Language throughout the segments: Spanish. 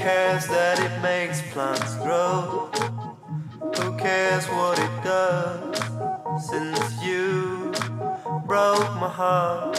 cares that it makes plants grow? Who cares what it does? Since you broke my heart.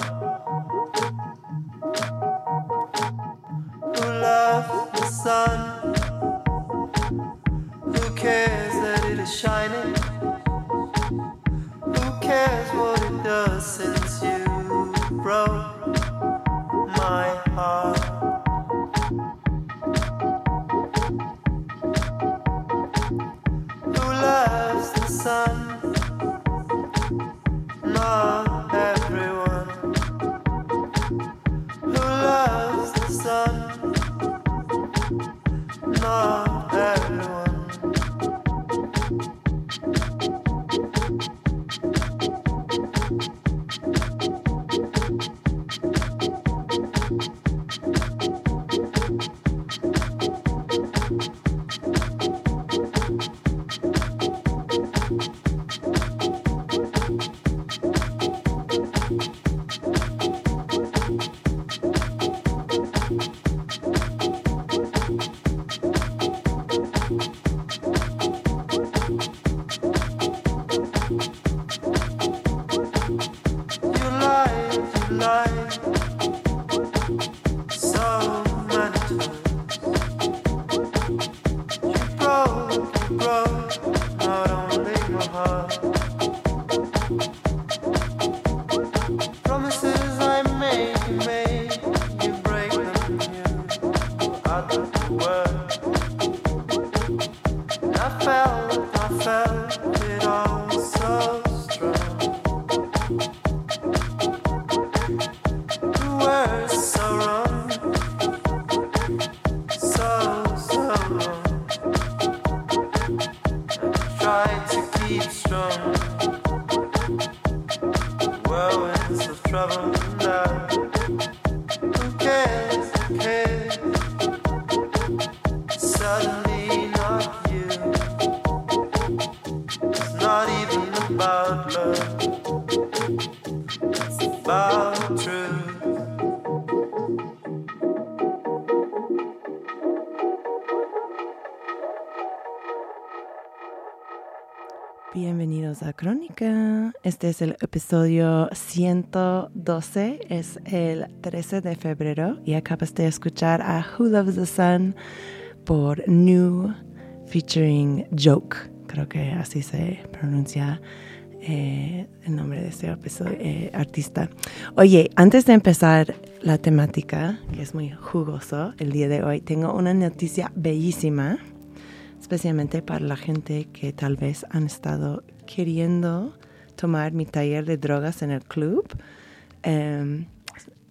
Este es el episodio 112, es el 13 de febrero y acabas de escuchar a Who Loves the Sun por New featuring Joke. Creo que así se pronuncia eh, el nombre de este episodio, eh, artista. Oye, antes de empezar la temática, que es muy jugoso el día de hoy, tengo una noticia bellísima especialmente para la gente que tal vez han estado queriendo tomar mi taller de drogas en el club, em,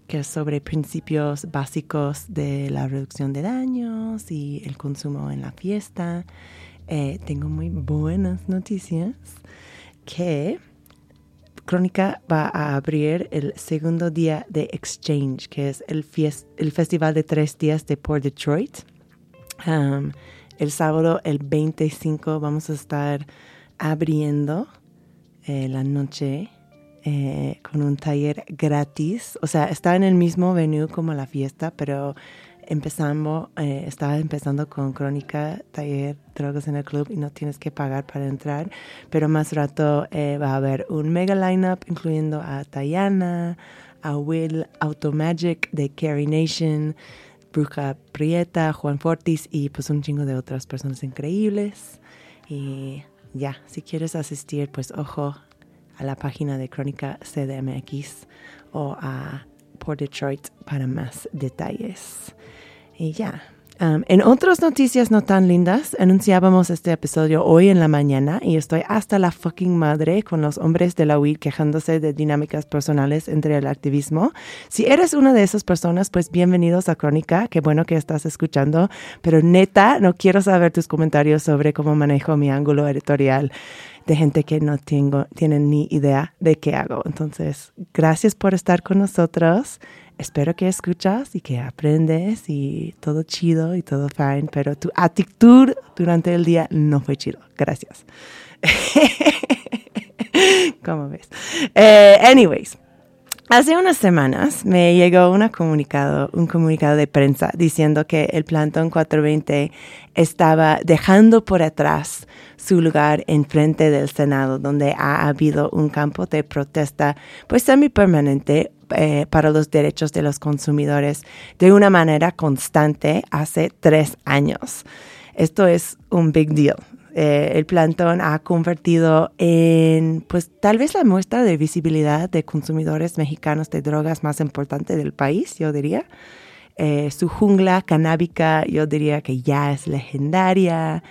que es sobre principios básicos de la reducción de daños y el consumo en la fiesta. Eh, tengo muy buenas noticias que Crónica va a abrir el segundo día de Exchange, que es el, el festival de tres días de Port Detroit. Um, el sábado, el 25, vamos a estar abriendo eh, la noche eh, con un taller gratis. O sea, está en el mismo venue como la fiesta, pero empezamos, eh, estaba empezando con Crónica, taller drogas en el club y no tienes que pagar para entrar. Pero más rato va a haber un mega lineup incluyendo a Tayana, a Will Automagic de Carrie Nation, Bruja Prieta, Juan Fortis y pues un chingo de otras personas increíbles. Y ya, si quieres asistir, pues ojo a la página de Crónica CDMX o a Port Detroit para más detalles. Y ya. Um, en otras noticias no tan lindas, anunciábamos este episodio hoy en la mañana y estoy hasta la fucking madre con los hombres de la WID quejándose de dinámicas personales entre el activismo. Si eres una de esas personas, pues bienvenidos a Crónica, qué bueno que estás escuchando, pero neta, no quiero saber tus comentarios sobre cómo manejo mi ángulo editorial. de gente que no tengo, tienen ni idea de qué hago. Entonces, gracias por estar con nosotros. Espero que escuchas y que aprendes y todo chido y todo fine, pero tu actitud durante el día no fue chido. Gracias. ¿Cómo ves? Eh, anyways. Hace unas semanas me llegó una comunicado, un comunicado de prensa diciendo que el plantón 420 estaba dejando por atrás su lugar en frente del Senado, donde ha habido un campo de protesta pues semipermanente eh, para los derechos de los consumidores de una manera constante hace tres años. Esto es un big deal. Eh, el plantón ha convertido en, pues tal vez la muestra de visibilidad de consumidores mexicanos de drogas más importante del país, yo diría. Eh, su jungla canábica, yo diría que ya es legendaria.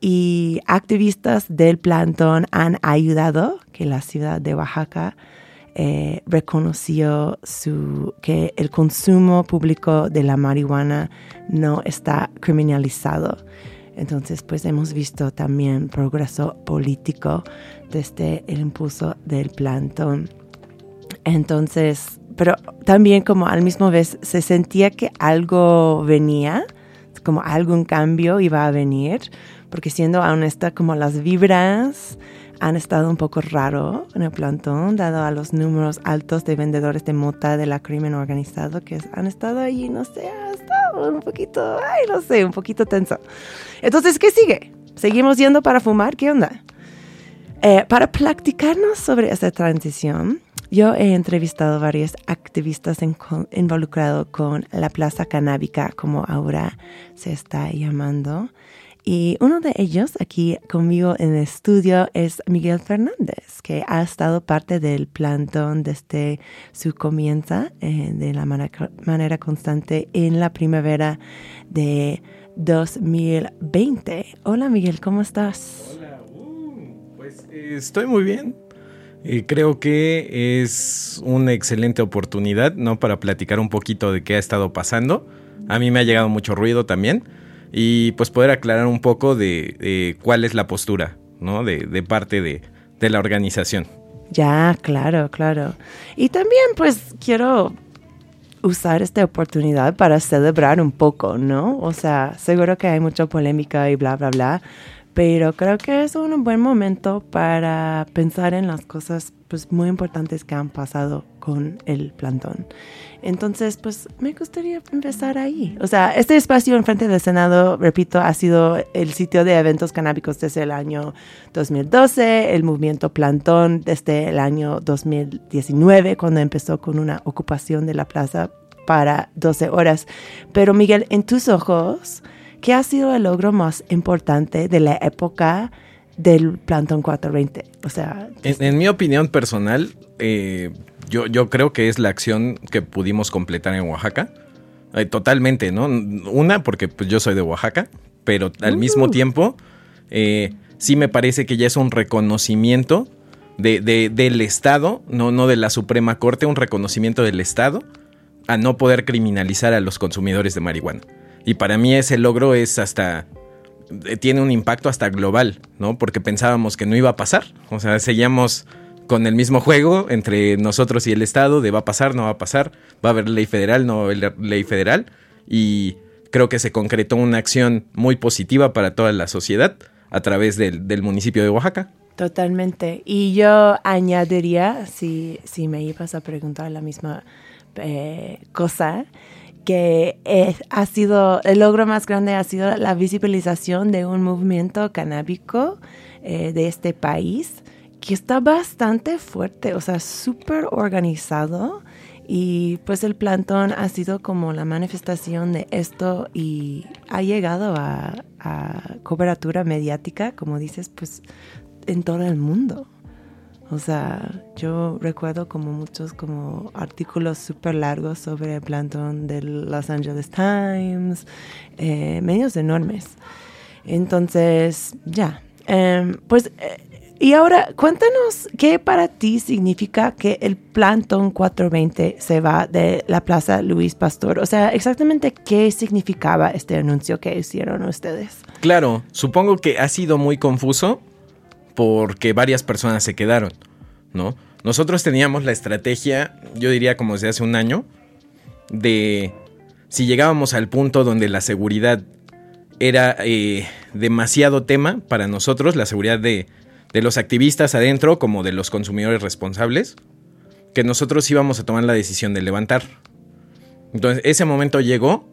Y activistas del plantón han ayudado que la ciudad de Oaxaca eh, reconoció que el consumo público de la marihuana no está criminalizado. Entonces, pues hemos visto también progreso político desde el impulso del plantón. Entonces, pero también como al mismo vez se sentía que algo venía, como algún cambio iba a venir, porque siendo honesta, como las vibras han estado un poco raro en el plantón, dado a los números altos de vendedores de mota de la crimen organizado que han estado ahí, no sé, ha estado un poquito, ay, no sé, un poquito tenso. Entonces, ¿qué sigue? ¿Seguimos yendo para fumar? ¿Qué onda? Eh, para platicarnos sobre esta transición, yo he entrevistado varios activistas involucrados con la Plaza Canábica, como ahora se está llamando. Y uno de ellos aquí conmigo en el estudio es Miguel Fernández, que ha estado parte del plantón desde su comienza eh, de la manera constante en la primavera de 2020. Hola Miguel, ¿cómo estás? Hola, uh, pues eh, estoy muy bien. Eh, creo que es una excelente oportunidad, ¿no? Para platicar un poquito de qué ha estado pasando. A mí me ha llegado mucho ruido también y pues poder aclarar un poco de, cuál es la postura, ¿no? De, parte de, de la organización. Ya, claro, claro. Y también pues quiero usar esta oportunidad para celebrar un poco, ¿no? O sea, seguro que hay mucha polémica y bla, bla, bla, pero creo que es un buen momento para pensar en las cosas pues muy importantes que han pasado con el plantón. Entonces, pues me gustaría empezar ahí. O sea, este espacio enfrente del Senado, repito, ha sido el sitio de eventos canábicos desde el año 2012, el movimiento plantón desde el año 2019, cuando empezó con una ocupación de la plaza para 12 horas. Pero Miguel, en tus ojos, ¿qué ha sido el logro más importante de la época del Plantón 420? O sea, en, mi opinión personal, eh, yo, yo creo que es la acción que pudimos completar en Oaxaca. Eh, totalmente, ¿no? Una, porque pues, yo soy de Oaxaca, pero al mismo uh. tiempo, eh, sí me parece que ya es un reconocimiento de, del Estado, no, no de la Suprema Corte, un reconocimiento del Estado a no poder criminalizar a los consumidores de marihuana. Y para mí ese logro es hasta tiene un impacto hasta global, ¿no? Porque pensábamos que no iba a pasar. O sea, seguíamos con el mismo juego entre nosotros y el Estado de va a pasar, no va a pasar, va a haber ley federal, no va a haber ley federal. Y creo que se concretó una acción muy positiva para toda la sociedad a través del, municipio de Oaxaca. Totalmente. Y yo añadiría, si, si me ibas a preguntar la misma eh, cosa, que ha sido, el logro más grande ha sido la visibilización de un movimiento canábico eh, de este país que está bastante fuerte, o sea, súper organizado. Y pues el plantón ha sido como la manifestación de esto y ha llegado a, a cobertura mediática, como dices, pues en todo el mundo. O sea, yo recuerdo como muchos como artículos súper largos sobre el plantón del Los Angeles Times, eh, medios enormes. Entonces, ya. Em, pues, eh, y ahora cuéntanos qué para ti significa que el plantón 420 se va de la Plaza Luis Pastor. O sea, exactamente qué significaba este anuncio que hicieron ustedes. Claro, supongo que ha sido muy confuso porque varias personas se quedaron, ¿no? Nosotros teníamos la estrategia, yo diría como desde hace un año, de si llegábamos al punto donde la seguridad era eh, demasiado tema para nosotros, la seguridad de, de los activistas adentro como de los consumidores responsables, que nosotros íbamos a tomar la decisión de levantar. Entonces, ese momento llegó,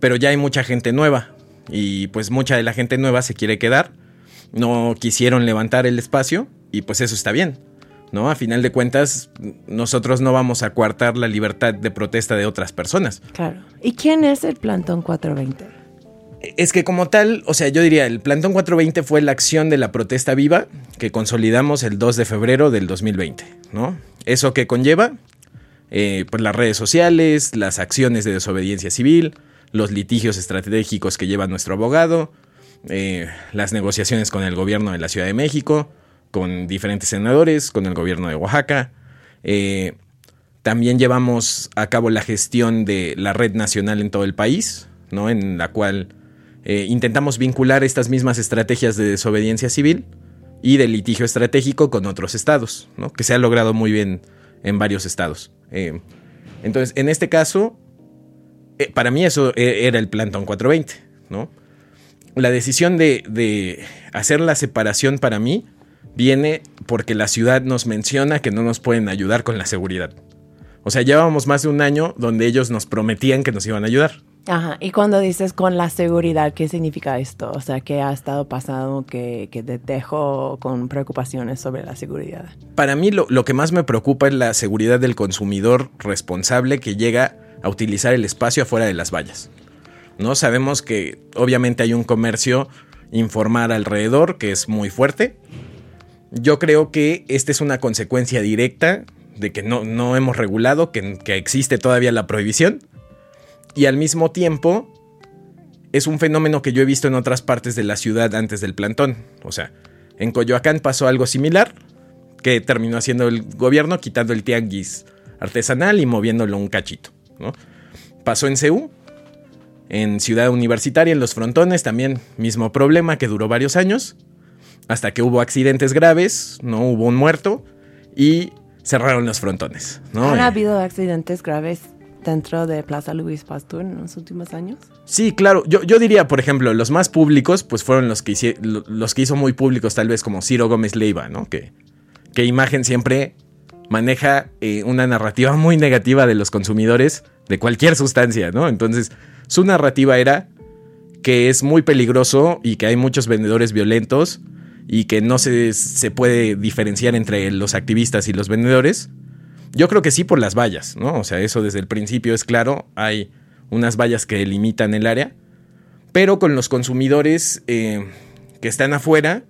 pero ya hay mucha gente nueva y pues mucha de la gente nueva se quiere quedar, no quisieron levantar el espacio y pues eso está bien. ¿no? A final de cuentas, nosotros no vamos a coartar la libertad de protesta de otras personas. Claro. ¿Y quién es el Plantón 420? Es que como tal, o sea, yo diría, el Plantón 420 fue la acción de la protesta viva que consolidamos el 2 de febrero del 2020, ¿no? ¿Eso que conlleva? Eh, pues las redes sociales, las acciones de desobediencia civil, los litigios estratégicos que lleva nuestro abogado, eh, las negociaciones con el gobierno de la Ciudad de México, con diferentes senadores, con el gobierno de Oaxaca. Eh, también llevamos a cabo la gestión de la red nacional en todo el país, ¿no? en la cual eh, intentamos vincular estas mismas estrategias de desobediencia civil y de litigio estratégico con otros estados, ¿no? que se ha logrado muy bien en varios estados. Entonces, en este caso, para mí eso era el Plantón 420. ¿no? La decisión de, de hacer la separación para mí viene porque la ciudad nos menciona que no nos pueden ayudar con la seguridad. O sea, llevábamos más de un año donde ellos nos prometían que nos iban a ayudar. Ajá, y cuando dices con la seguridad, ¿qué significa esto? O sea, ¿qué ha estado pasando que, que te dejo con preocupaciones sobre la seguridad? Para mí lo, lo que más me preocupa es la seguridad del consumidor responsable que llega a utilizar el espacio afuera de las vallas. No sabemos que obviamente hay un comercio informal alrededor que es muy fuerte, yo creo que esta es una consecuencia directa de que no, no hemos regulado, que, que existe todavía la prohibición. Y al mismo tiempo, es un fenómeno que yo he visto en otras partes de la ciudad antes del plantón. O sea, en Coyoacán pasó algo similar, que terminó haciendo el gobierno quitando el tianguis artesanal y moviéndolo un cachito. ¿no? Pasó en CEU, en Ciudad Universitaria, en los frontones, también mismo problema que duró varios años hasta que hubo accidentes graves, no hubo un muerto y cerraron los frontones. ¿no? ¿Han Eh, habido accidentes graves dentro de Plaza Luis Pasteur en los últimos años? Sí, claro. Yo, yo diría, por ejemplo, los más públicos, pues fueron los que, hice- lo- los que hizo muy públicos, tal vez como Ciro Gómez Leiva, ¿no? Que, que imagen siempre maneja eh, una narrativa muy negativa de los consumidores de cualquier sustancia, ¿no? Entonces, su narrativa era que es muy peligroso y que hay muchos vendedores violentos y que no se, se puede diferenciar entre los activistas y los vendedores. Yo creo que sí por las vallas, ¿no? O sea, eso desde el principio es claro. Hay unas vallas que delimitan el área. Pero con los consumidores eh, que están afuera,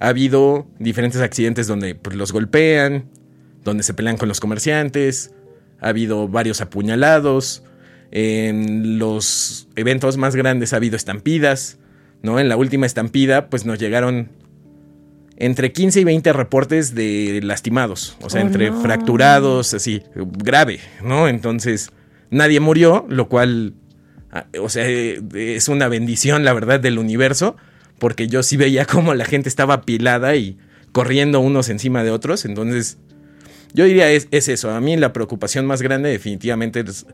ha habido diferentes accidentes donde pues, los golpean, donde se pelean con los comerciantes, ha habido varios apuñalados. En los eventos más grandes ha habido estampidas, ¿no? En la última estampida, pues nos llegaron entre 15 y 20 reportes de lastimados, o sea, Oh, entre no. fracturados, así, grave, ¿no? Entonces, nadie murió, lo cual, ah, o sea, es una bendición, la verdad, del universo, porque yo sí veía cómo la gente estaba apilada y corriendo unos encima de otros, entonces, yo diría es, es eso, a mí la preocupación más grande definitivamente es,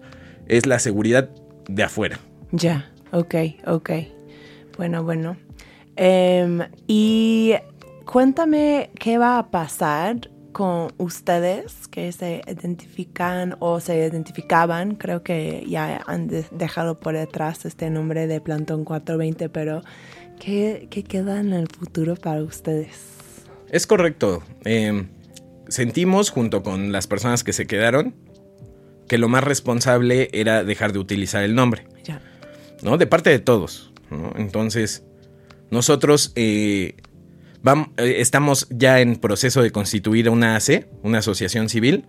es la seguridad de afuera. Ya, ok, ok. Bueno, bueno. Em, y cuéntame qué va a pasar con ustedes que se identifican o se identificaban. Creo que ya han de- dejado por detrás este nombre de Plantón 420, pero ¿qué, qué queda en el futuro para ustedes? Es correcto. Eh, sentimos, junto con las personas que se quedaron, que lo más responsable era dejar de utilizar el nombre, Ya. ¿no? De parte de todos. ¿no? Entonces, nosotros eh, vam- eh, estamos ya en proceso de constituir una AC, una asociación civil,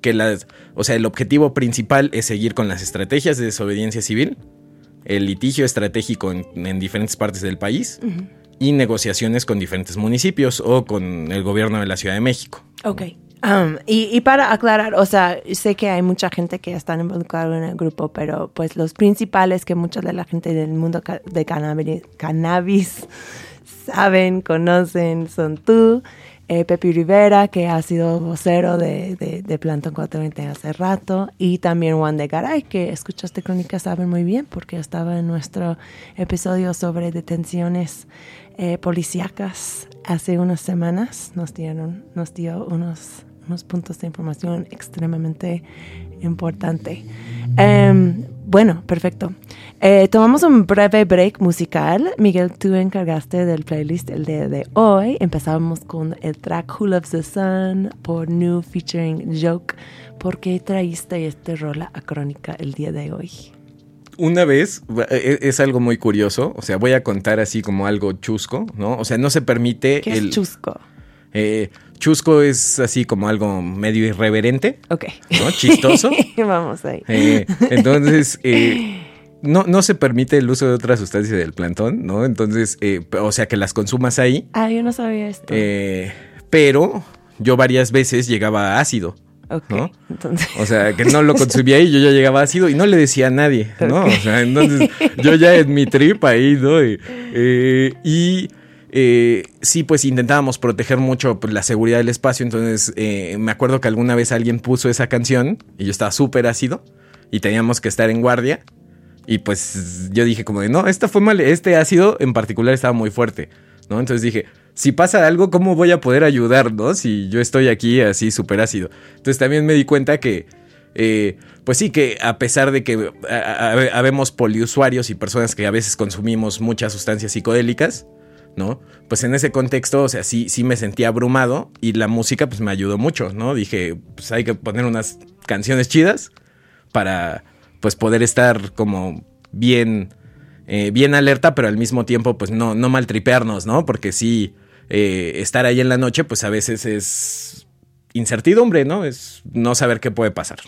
que las, o sea, el objetivo principal es seguir con las estrategias de desobediencia civil, el litigio estratégico en, en diferentes partes del país y negociaciones con diferentes municipios o con el gobierno de la Ciudad de México. Ok. Um, y, para aclarar, o sea, sé que hay mucha gente que está involucrada en el grupo, pero pues los principales que mucha de la gente del mundo de cannabis, saben, conocen, son tú, eh, Pepe Rivera, que ha sido vocero de, de, de Plantón 420 hace rato, y también Juan de Garay, que escuchaste crónica, saben muy bien, porque estaba en nuestro episodio sobre detenciones eh, policíacas hace unas semanas. Nos, dieron, nos dio unos, unos puntos de información extremadamente importante. Em, bueno, perfecto. Eh, tomamos un breve break musical. Miguel, tú encargaste del playlist el día de hoy. Empezamos con el track Who Loves the Sun por New featuring Joke. ¿Por qué traíste este rola a Crónica el día de hoy? Una vez, e, es algo muy curioso, o sea, voy a contar así como algo chusco, ¿no? O sea, no se permite ¿Qué el... es chusco? Eh, chusco es así como algo medio irreverente, Ok. ¿no? Chistoso. Vamos ahí. Eh, entonces, eh, no, no se permite el uso de otras sustancias del plantón, ¿no? Entonces, o sea, que las consumas ahí, Ah, yo no sabía esto. pero yo varias veces llegaba a ácido. Ok. ¿no? Entonces, O sea, que no lo consumía y yo ya llegaba ácido y no le decía a nadie, ¿no? O sea, entonces yo ya en mi trip ahí, ¿no? Y, eh, y, eh, sí, pues intentábamos proteger mucho pues, la seguridad del espacio. Entonces eh, me acuerdo que alguna vez alguien puso esa canción y yo estaba súper ácido y teníamos que estar en guardia. Y pues yo dije como de, no, esta fue mal, este ácido en particular estaba muy fuerte, ¿no? Entonces dije, si pasa algo, ¿cómo voy a poder ayudar, no? Si yo estoy aquí así súper ácido. Entonces también me di cuenta que, eh, pues sí, que a pesar de que habemos poliusuarios y personas que a veces consumimos muchas sustancias psicodélicas, ¿no? Pues en ese contexto, o sea, sí, sí me sentía abrumado y la música pues me ayudó mucho, ¿no? Dije, pues hay que poner unas canciones chidas para pues poder estar como bien, eh, bien alerta, pero al mismo tiempo pues no, no maltripearnos, ¿no? Porque sí, eh, estar ahí en la noche pues a veces es incertidumbre, ¿no? Es no saber qué puede pasar.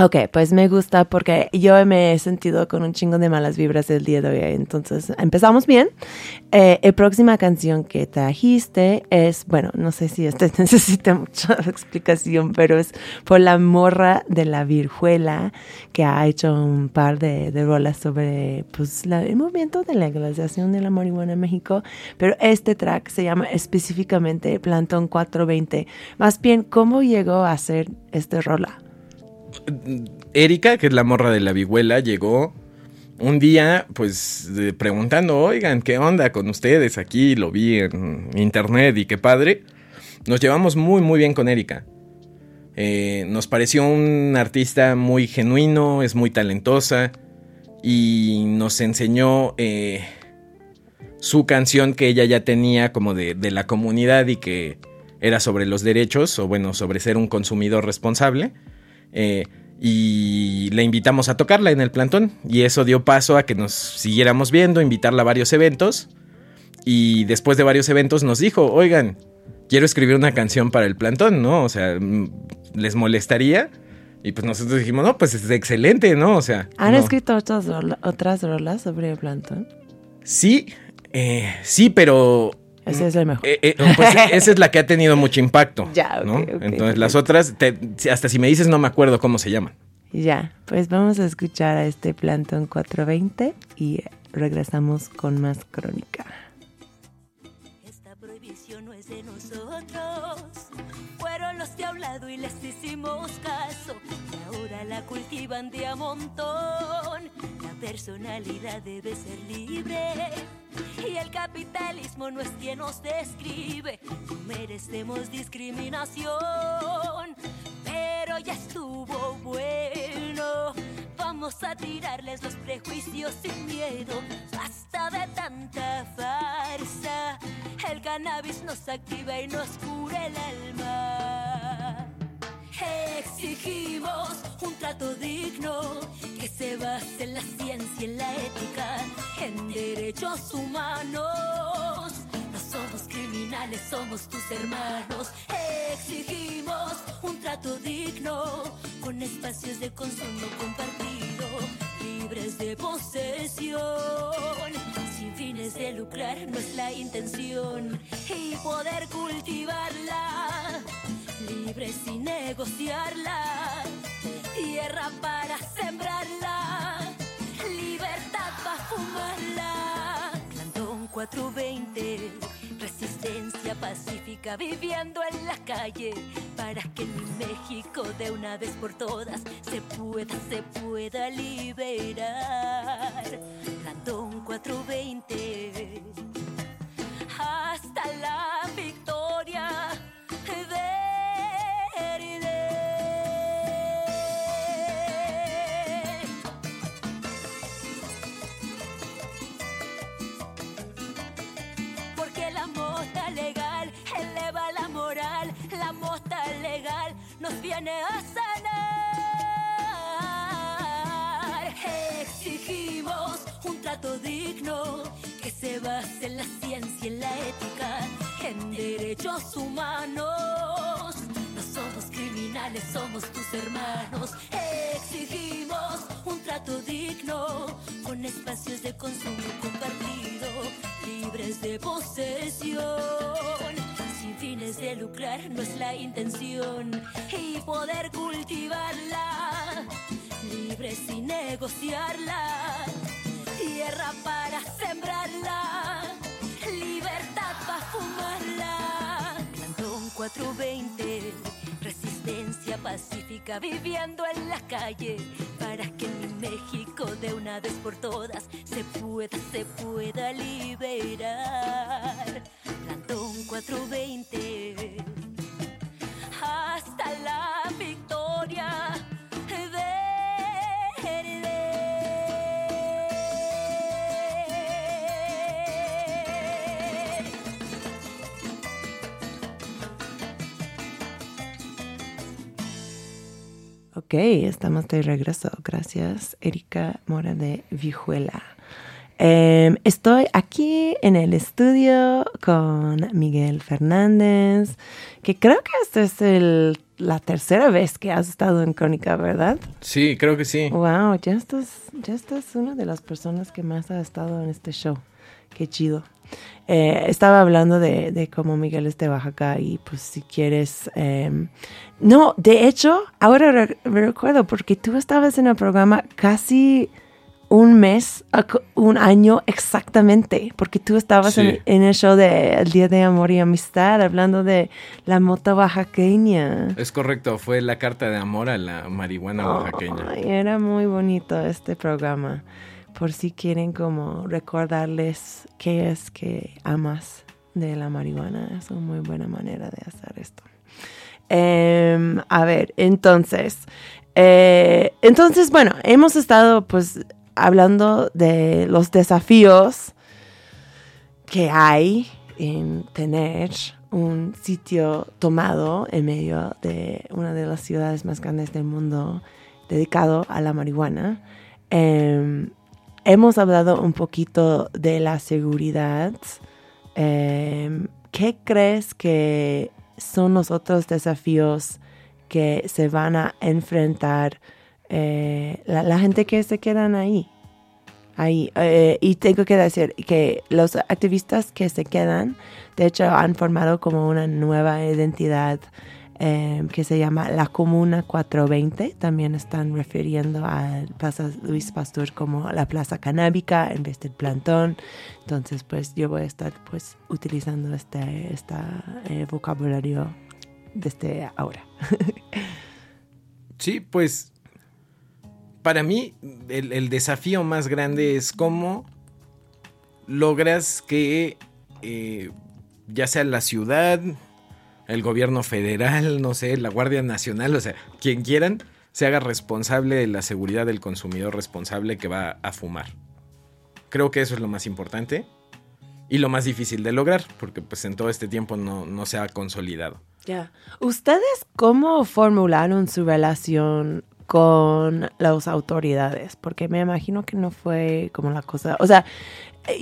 Ok, pues me gusta porque yo me he sentido con un chingo de malas vibras el día de hoy. Entonces, empezamos bien. Eh, la próxima canción que trajiste es, bueno, no sé si este necesita mucha explicación, pero es por la morra de la virjuela que ha hecho un par de, de rolas sobre pues, el movimiento de legalización de la marihuana en México. Pero este track se llama específicamente Plantón 420. Más bien, ¿cómo llegó a ser este rola? Erika, que es la morra de la vihuela, llegó un día, pues, preguntando, oigan, ¿qué onda con ustedes aquí? Lo vi en internet y qué padre. Nos llevamos muy, muy bien con Erika. Eh, nos pareció un artista muy genuino, es muy talentosa y nos enseñó eh, su canción que ella ya tenía como de, de la comunidad y que era sobre los derechos o bueno, sobre ser un consumidor responsable. Eh, y le invitamos a tocarla en el plantón y eso dio paso a que nos siguiéramos viendo, invitarla a varios eventos y después de varios eventos nos dijo, oigan, quiero escribir una canción para el plantón, ¿no? O sea, mm, ¿les molestaría? Y pues nosotros dijimos, no, pues es excelente, ¿no? O sea... ¿Han no. escrito otras, rola- otras rolas sobre el plantón? Sí, eh, sí, pero... Ese es el mejor. Eh, eh, pues esa es la que ha tenido mucho impacto. Ya, ok, ¿no? ok, Entonces las otras, te- hasta si me dices no me acuerdo cómo se llaman. Ya, pues vamos a escuchar a este plantón 420 y regresamos con más crónica. Esta prohibición no es de nosotros. Fueron los que a un lado y les hicimos caso. Ahora la cultivan de a montón. La personalidad debe ser libre. Y el capitalismo no es quien nos describe. No merecemos discriminación. Pero ya estuvo bueno. Vamos a tirarles los prejuicios sin miedo. Basta de tanta farsa. El cannabis nos activa y nos cura el alma. Exigimos un trato digno que se base en la ciencia y en la ética, en derechos humanos. No somos criminales, somos tus hermanos. Exigimos un trato digno con espacios de consumo compartido, libres de posesión. Sin fines de lucrar no es la intención y poder cultivarla libre sin negociarla, tierra para sembrarla, libertad para fumarla. Plantón 420 Resistencia pacífica viviendo en la calle para que mi México de una vez por todas se pueda, se pueda liberar. Plantón 420 hasta la victoria verde. Nos viene a sanar. Exigimos un trato digno que se base en la ciencia y en la ética, en derechos humanos. No somos criminales, somos tus hermanos. Exigimos un trato digno con espacios de consumo compartido, libres de posesión. Fines de lucrar no es la intención y poder cultivarla, libre sin negociarla tierra para sembrarla, libertad para fumarla. Plantón 420, pacífica viviendo en la calle para que mi México de una vez por todas se pueda, se pueda liberar. Plantón 420, hasta la Ok, estamos de regreso. Gracias, Erika Mora de Vijuela. Em, estoy aquí en el estudio con Miguel Fernández, que creo que esta es el- la tercera vez que has estado en Crónica, ¿verdad? Sí, creo que sí. Wow, ya estás, ya estás una de las personas que más ha estado en este show. Qué chido. Eh, estaba hablando de, de cómo Miguel es de Oaxaca y pues si quieres... em, no, de hecho, ahora re- me recuerdo porque tú estabas en el programa casi un mes, un año exactamente, porque tú estabas Sí. en, en el show de El Día de Amor y Amistad hablando de la mota oaxaqueña. Es correcto, fue la carta de amor a la marihuana oaxaqueña. Ay, era muy bonito este programa. Por si quieren como recordarles qué es que amas de la marihuana. Es una muy buena manera de hacer esto. Em, a ver, entonces. eh, entonces, bueno, hemos estado pues hablando de los desafíos que hay en tener un sitio tomado en medio de una de las ciudades más grandes del mundo dedicado a la marihuana. Em, hemos hablado un poquito de la seguridad. Em, ¿Qué crees que son los otros desafíos que se van a enfrentar eh, la, gente que se quedan ahí? Ahí. eh, y tengo que decir que los activistas que se quedan, de hecho, han formado como una nueva identidad eh, que se llama la Comuna 420. También están refiriendo a Plaza Luis Pastor como la Plaza Canábica en vez del plantón. Entonces, pues yo voy a estar pues utilizando este, esta, eh, vocabulario desde ahora. Sí, pues para mí el, el desafío más grande es cómo logras que eh, ya sea la ciudad, el gobierno federal, no sé, la Guardia Nacional, o sea, quien quieran, se haga responsable de la seguridad del consumidor responsable que va a fumar. Creo que eso es lo más importante y lo más difícil de lograr, porque pues en todo este tiempo no, no se ha consolidado. Ya. ¿Ustedes cómo formularon su relación con las autoridades? Porque me imagino que no fue como la cosa. O sea,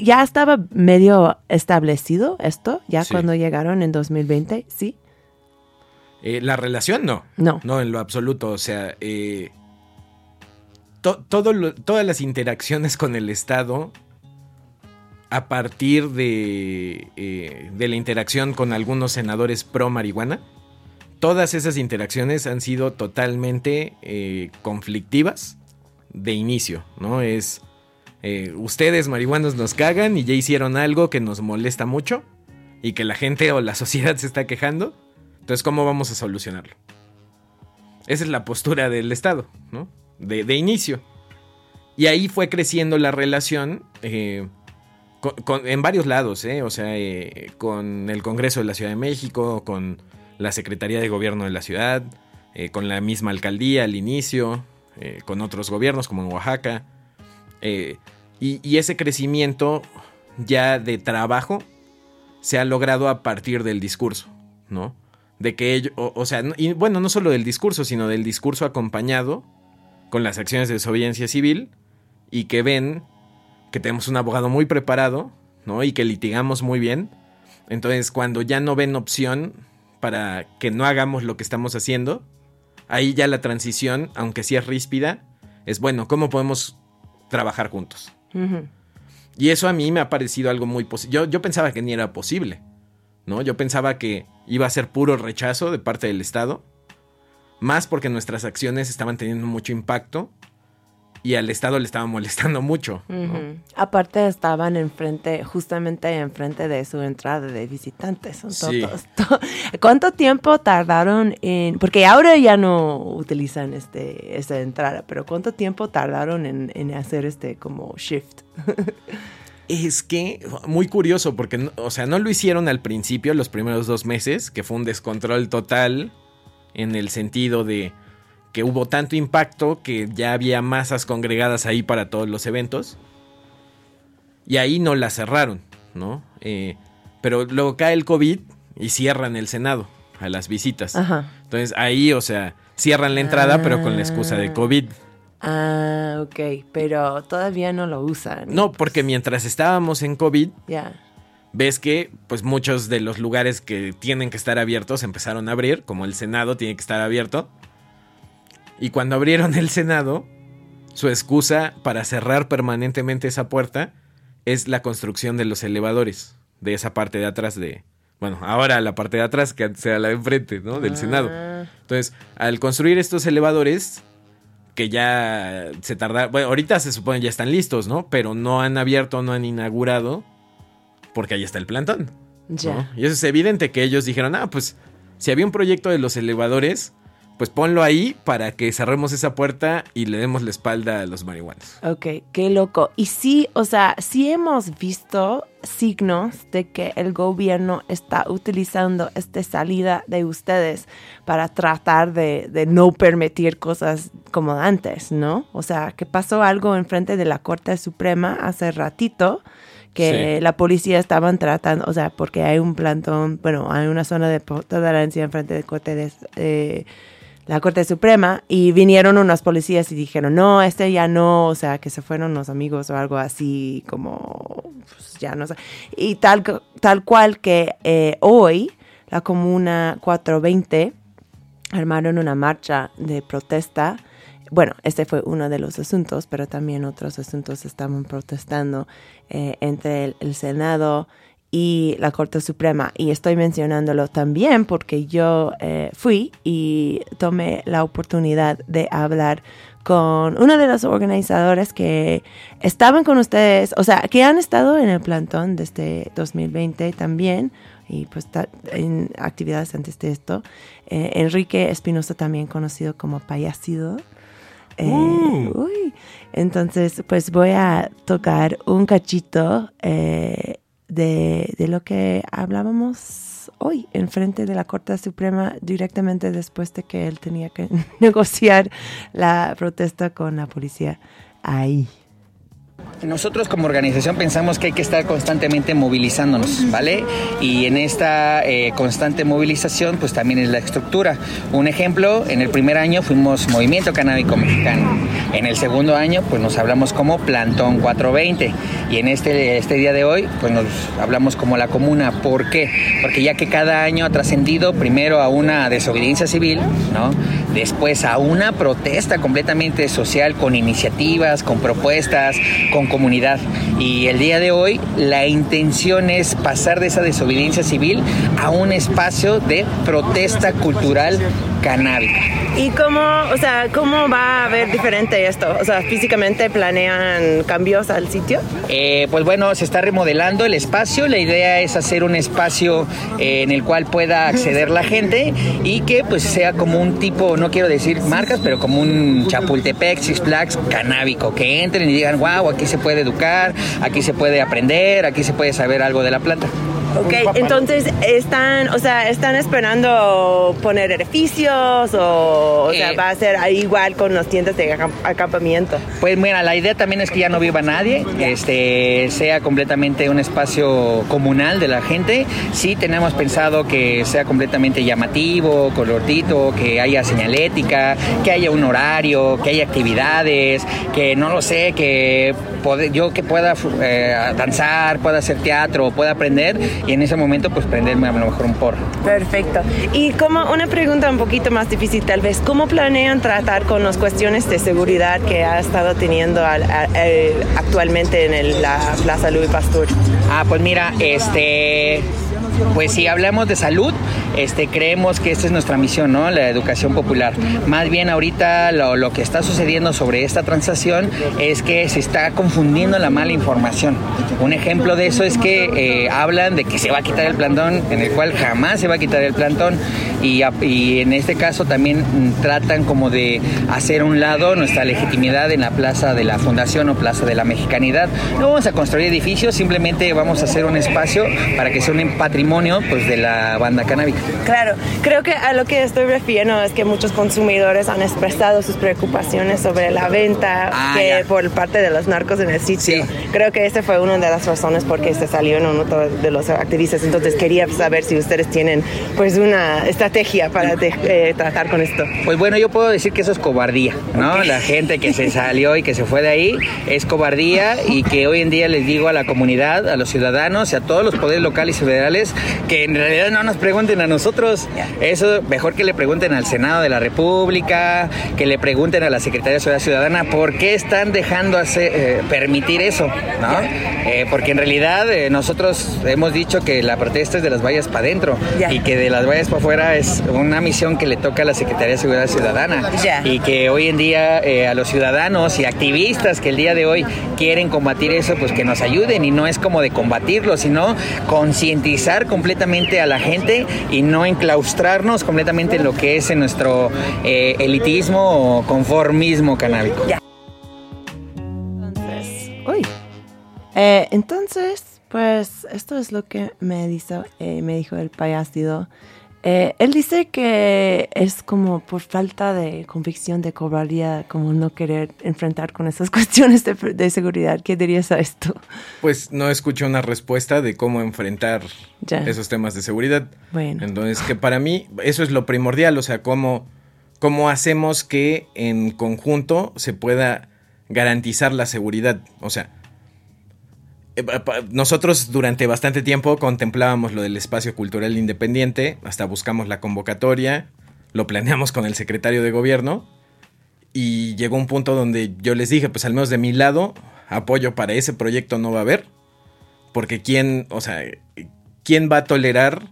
ya estaba medio establecido esto, ya Sí. cuando llegaron en 2020, ¿sí? Eh, la relación no. No. No, en lo absoluto. O sea, eh, to- todo lo- todas las interacciones con el Estado a partir de, eh, de la interacción con algunos senadores pro marihuana, todas esas interacciones han sido totalmente conflictivas de inicio, ¿no? Es, eh, ustedes marihuanos nos cagan y ya hicieron algo que nos molesta mucho y que la gente o la sociedad se está quejando, entonces ¿cómo vamos a solucionarlo? Esa es la postura del Estado, ¿no? De, inicio. Y ahí fue creciendo la relación eh, en varios lados, ¿eh? O sea, eh, con el Congreso de la Ciudad de México, con la Secretaría de Gobierno de la ciudad, con la misma alcaldía al inicio, con otros gobiernos como en Oaxaca. Y, ese crecimiento ya de trabajo se ha logrado a partir del discurso, ¿no? De que ellos, o, sea, y bueno, no solo del discurso, sino del discurso acompañado con las acciones de desobediencia civil y que ven que tenemos un abogado muy preparado, ¿no? Y que litigamos muy bien. Entonces, cuando ya no ven opción para que no hagamos lo que estamos haciendo, ahí ya la transición, aunque sí es ríspida, es bueno, ¿cómo podemos trabajar juntos? Y eso a mí me ha parecido algo muy posible. Yo, yo pensaba que ni era posible, ¿no? Yo pensaba que iba a ser puro rechazo de parte del Estado, más porque nuestras acciones estaban teniendo mucho impacto y al Estado le estaba molestando mucho. Aparte estaban enfrente, justamente enfrente de su entrada de visitantes. Son Sí. ¿Cuánto tiempo tardaron en, porque ahora ya no utilizan este, esa entrada, pero cuánto tiempo tardaron en, en hacer este como shift? Es que, muy curioso, porque, o sea, no lo hicieron al principio, los primeros dos meses, que fue un descontrol total en el sentido de que hubo tanto impacto que ya había masas congregadas ahí para todos los eventos. Y ahí no la cerraron, ¿no? Eh, pero luego cae el COVID y cierran el Senado a las visitas. Ajá. Entonces ahí, o sea, cierran la entrada, pero con la excusa de Ah. COVID. Ah, ok, pero todavía no lo usan. No, porque mientras estábamos en COVID, Ya. ves que pues muchos de los lugares que tienen que estar abiertos empezaron a abrir, como el Senado tiene que estar abierto. Y cuando abrieron el Senado, su excusa para cerrar permanentemente esa puerta es la construcción de los elevadores, de esa parte de atrás de... Bueno, ahora la parte de atrás que era la de enfrente, ¿no? Del Senado. Ah, Entonces, al construir estos elevadores, que ya se tarda, bueno, ahorita se supone ya están listos, ¿no? Pero no han abierto, no han inaugurado, porque ahí está el plantón. ¿no? Ya. Y eso es evidente que ellos dijeron, ah, pues si había un proyecto de los elevadores, pues ponlo ahí para que cerremos esa puerta y le demos la espalda a los marihuanos. Ok, qué loco. Y sí, o sea, sí hemos visto signos de que el gobierno está utilizando esta salida de ustedes para tratar de, de no permitir cosas como antes, ¿no? O sea, que pasó algo enfrente de la Corte Suprema hace ratito que Sí. la policía estaban tratando, o sea, porque hay un plantón, bueno, hay una zona de tolerancia enfrente de Corte de... eh, la Corte Suprema y vinieron unos policías y dijeron, no, este ya no, o sea, que se fueron los amigos o algo así, como, pues, ya no sé. Y tal, tal cual que eh, hoy la Comuna 420 armaron una marcha de protesta. Bueno, este fue uno de los asuntos, pero también otros asuntos estaban protestando eh, entre el Senado y la Corte Suprema. Y estoy mencionándolo también porque yo eh, fui y tomé la oportunidad de hablar con uno de los organizadores que estaban con ustedes, o sea, que han estado en el plantón desde 2020 también, y pues en actividades antes de esto. Eh, Enrique Espinosa también conocido como Payasido. Eh, uy. Entonces, pues voy a tocar un cachito eh, de, de lo que hablábamos hoy en frente de la Corte Suprema directamente después de que él tenía que negociar la protesta con la policía ahí. Nosotros como organización pensamos que hay que estar constantemente movilizándonos, ¿vale? Y en esta eh, constante movilización, pues también es la estructura. Un ejemplo, en el primer año fuimos Movimiento Canábico Mexicano. En el segundo año, pues nos hablamos como Plantón 420. Y en este, este día de hoy, pues nos hablamos como la comuna. ¿Por qué? Porque ya que cada año ha trascendido primero a una desobediencia civil, ¿no? Después a una protesta completamente social con iniciativas, con propuestas, con comunidad. Y el día de hoy la intención es pasar de esa desobediencia civil a un espacio de protesta cultural canábica. ¿Y cómo, o sea, cómo va a haber diferente esto? O sea, físicamente planean cambios al sitio? Eh, pues bueno, se está remodelando el espacio. La idea es hacer un espacio eh, en el cual pueda acceder la gente y que pues sea como un tipo, no quiero decir marcas, pero como un Chapultepec, Six Flags canábico, que entren y digan, wow, aquí se puede educar, aquí se puede aprender, aquí se puede saber algo de la planta. Ok, entonces están, o sea, están esperando poner edificios o, o sea, Eh. va a ser igual con las tiendas de acamp- acampamiento. Pues mira, la idea también es que ya no viva nadie, este, sea completamente un espacio comunal de la gente. Sí tenemos pensado que sea completamente llamativo, colorcito, que haya señalética, que haya un horario, que haya actividades, que no lo sé, que yo que pueda eh, danzar, pueda hacer teatro, pueda aprender y en ese momento pues prenderme a lo mejor un porro. Perfecto. Y como una pregunta un poquito más difícil tal vez, ¿cómo planean tratar con las cuestiones de seguridad que ha estado teniendo al- a- eh, actualmente en el- la Plaza Louis Pasteur? Ah, pues mira, este, pues si hablamos de salud, este, creemos que esta es nuestra misión, ¿no? La educación popular. Más bien ahorita lo, que está sucediendo sobre esta transacción es que se está confundiendo la mala información. Un ejemplo de eso es que eh, hablan de que se va a quitar el plantón, en el cual jamás se va a quitar el plantón y, en este caso también mm, tratan como de hacer un lado nuestra legitimidad en la plaza de la fundación o plaza de la mexicanidad. No vamos a construir edificios, simplemente vamos a hacer un espacio para que sea un patrimonio pues, de la banda canábica. Claro, creo que a lo que estoy refiriendo es que muchos consumidores han expresado sus preocupaciones sobre la venta Ah, que ya. por parte de los narcos en el sitio. Sí. Creo que esa fue una de las razones por qué se salió en uno de los activistas. Entonces quería saber si ustedes tienen pues una estrategia para de- eh, tratar con esto. Pues bueno, yo puedo decir que eso es cobardía, ¿no? La gente que se salió y que se fue de ahí es cobardía y que hoy en día les digo a la comunidad, a los ciudadanos y a todos los poderes locales y federales que en realidad no nos pregunten a nosotros. Eso mejor que le pregunten al Senado de la República, que le pregunten a la Secretaría de Seguridad Ciudadana por qué están dejando hacer, eh, permitir eso, ¿no? Eh, porque en realidad eh, nosotros hemos dicho que la protesta es de las vallas para adentro y que de las vallas para afuera es una misión que le toca a la Secretaría de Seguridad Ciudadana. Y que hoy en día a los ciudadanos y activistas que el día de hoy quieren combatir eso, pues que nos ayuden y no es como de combatirlo, sino concientizar completamente a la gente y no enclaustrarnos completamente en lo que es en nuestro eh, elitismo o conformismo canábico. Entonces, uy. Eh, entonces, pues esto es lo que me dijo, eh, me dijo el payaso. Eh, él dice que es como por falta de convicción de cobardía, como no querer enfrentar con esas cuestiones de, de seguridad. ¿Qué dirías a esto? Pues no escucho una respuesta de cómo enfrentar Ya. esos temas de seguridad. Bueno. Entonces, que para mí eso es lo primordial, o sea, cómo, cómo hacemos que en conjunto se pueda garantizar la seguridad. O sea, nosotros durante bastante tiempo contemplábamos lo del espacio cultural independiente, hasta buscamos la convocatoria, lo planeamos con el secretario de gobierno y llegó un punto donde yo les dije, pues al menos de mi lado, apoyo para ese proyecto no va a haber, porque quién, o sea, quién va a tolerar,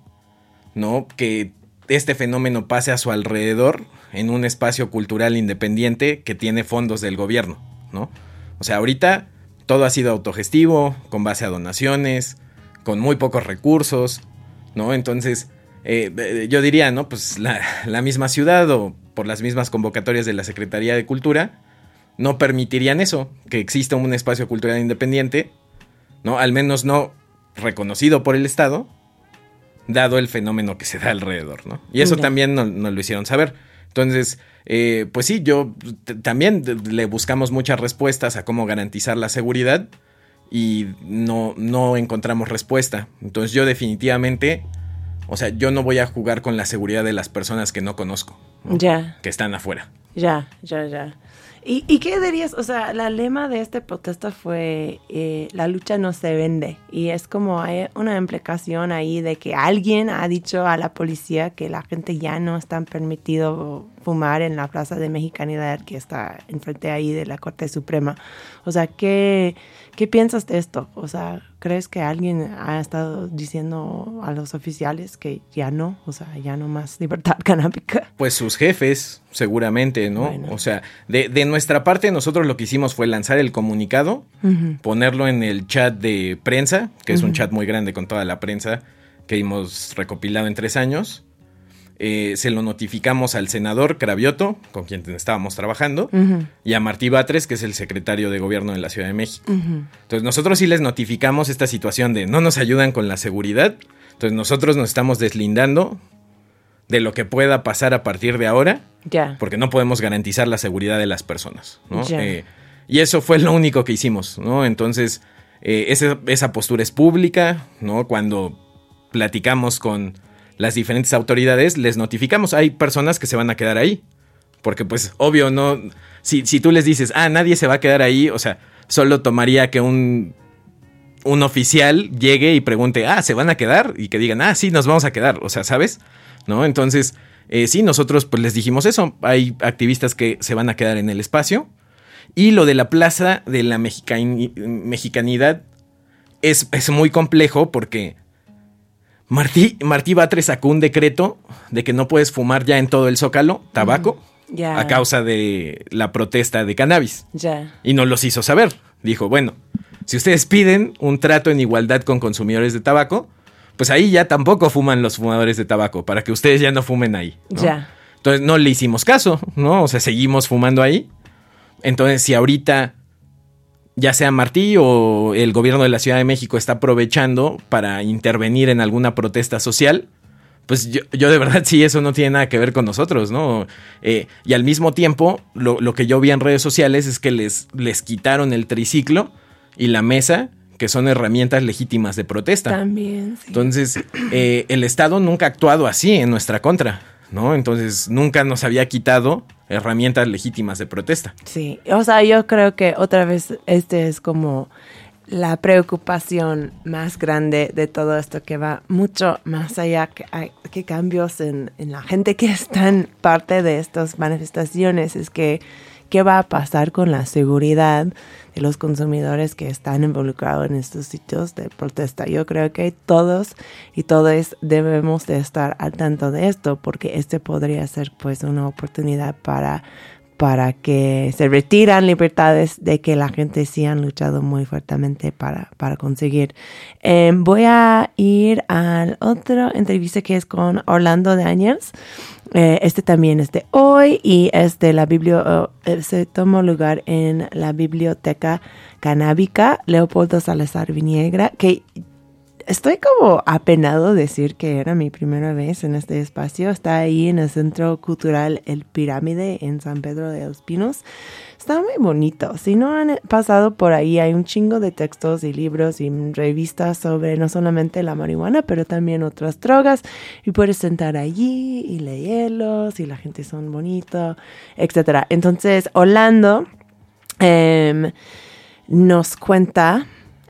¿no? Que este fenómeno pase a su alrededor en un espacio cultural independiente que tiene fondos del gobierno, ¿no? O sea, ahorita todo ha sido autogestivo, con base a donaciones, con muy pocos recursos, ¿no? Entonces, eh, eh, yo diría, ¿no? Pues la, la misma ciudad o por las mismas convocatorias de la Secretaría de Cultura no permitirían eso, que exista un espacio cultural independiente, ¿no? Al menos no reconocido por el Estado, dado el fenómeno que se da alrededor, ¿no? Y eso también nos, nos lo hicieron saber. Entonces, eh, pues sí, yo también le buscamos muchas respuestas a cómo garantizar la seguridad y no, no encontramos respuesta. Entonces yo definitivamente, o sea, yo no voy a jugar con la seguridad de las personas que no conozco, ¿no? Ya, que están afuera. Ya, ya, ya. ¿Y, ¿Y qué dirías? O sea, la lema de esta protesta fue eh, la lucha no se vende y es como hay una implicación ahí de que alguien ha dicho a la policía que la gente ya no está permitido fumar en la Plaza de Mexicanidad que está enfrente ahí de la Corte Suprema. O sea, ¿qué, qué piensas de esto? O sea, ¿crees que alguien ha estado diciendo a los oficiales que ya no, o sea, ya no más libertad canábica? Pues sus jefes, seguramente, ¿no? Bueno. O sea, de, de nuestra parte, nosotros lo que hicimos fue lanzar el comunicado, ponerlo en el chat de prensa, que es un chat muy grande con toda la prensa que hemos recopilado en tres años. Eh, se lo notificamos al senador Cravioto, con quien estábamos trabajando, y a Martí Batres, que es el secretario de gobierno de la Ciudad de México. Entonces nosotros sí les notificamos esta situación de no nos ayudan con la seguridad. Entonces nosotros nos estamos deslindando de lo que pueda pasar a partir de ahora, Ya. porque no podemos garantizar la seguridad de las personas. ¿no? Eh, y eso fue lo único que hicimos, ¿no? Entonces, eh, ese- esa postura es pública, ¿no? Cuando platicamos con las diferentes autoridades, les notificamos, hay personas que se van a quedar ahí. Porque pues obvio, no, si, si tú les dices, ah, nadie se va a quedar ahí, o sea, solo tomaría que un, un oficial llegue y pregunte, ah, ¿se van a quedar? Y que digan, ah, sí, nos vamos a quedar, o sea, ¿sabes? ¿No? Entonces, eh, sí, nosotros pues les dijimos eso, hay activistas que se van a quedar en el espacio. Y lo de la plaza de la mexicani- mexicanidad es, es muy complejo porque Martí, Martí Batres sacó un decreto de que no puedes fumar ya en todo el zócalo tabaco a causa de la protesta de cannabis. Ya. Y nos los hizo saber. Dijo, bueno, si ustedes piden un trato en igualdad con consumidores de tabaco, pues ahí ya tampoco fuman los fumadores de tabaco, para que ustedes ya no fumen ahí. ¿no? Ya. Entonces no le hicimos caso, ¿no? O sea, seguimos fumando ahí. Entonces, si ahorita ya sea Martí o el gobierno de la Ciudad de México está aprovechando para intervenir en alguna protesta social, pues yo, yo de verdad sí, eso no tiene nada que ver con nosotros, ¿no? Eh, y al mismo tiempo, lo, lo que yo vi en redes sociales es que les, les quitaron el triciclo y la mesa, que son herramientas legítimas de protesta. También, sí. Entonces, eh, el Estado nunca ha actuado así en nuestra contra, ¿no? Entonces, nunca nos había quitado herramientas legítimas de protesta. Sí, o sea, yo creo que otra vez este es como la preocupación más grande de todo esto que va mucho más allá que, hay- que cambios en, en la gente que están parte de estas manifestaciones es que qué va a pasar con la seguridad los consumidores que están involucrados en estos sitios de protesta. Yo creo que todos y todas debemos de estar al tanto de esto porque este podría ser pues una oportunidad para para que se retiran libertades de que la gente sí han luchado muy fuertemente para, para conseguir. Eh, voy a ir al otro entrevista que es con Orlando Daniels. Eh, este también es de hoy y es de la biblio, eh, se tomó lugar en la biblioteca canábica Leopoldo Salazar Viniegra, que Estoy como apenado decir que era mi primera vez en este espacio. Está ahí en el Centro Cultural El Pirámide en San Pedro de los Pinos. Está muy bonito. Si no han pasado por ahí, hay un chingo de textos y libros y revistas sobre no solamente la marihuana, pero también otras drogas. Y puedes sentar allí y leerlos y la gente son bonito, etc. Entonces, Orlando em, nos cuenta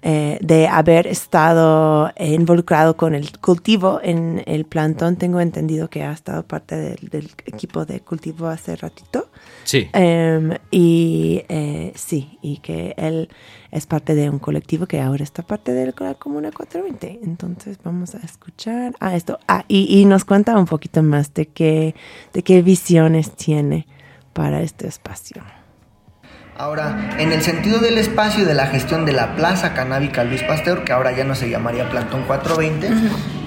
eh, de haber estado eh, involucrado con el cultivo en el plantón. Tengo entendido que ha estado parte del, del equipo de cultivo hace ratito. Sí. Em, y eh, sí, y que él es parte de un colectivo que ahora está parte de la Comuna 420. Entonces vamos a escuchar a esto. Ah, y, y nos cuenta un poquito más de qué, de qué visiones tiene para este espacio. Ahora, en el sentido del espacio y de la gestión de la Plaza Canábica Luis Pasteur, que ahora ya no se llamaría Plantón 420,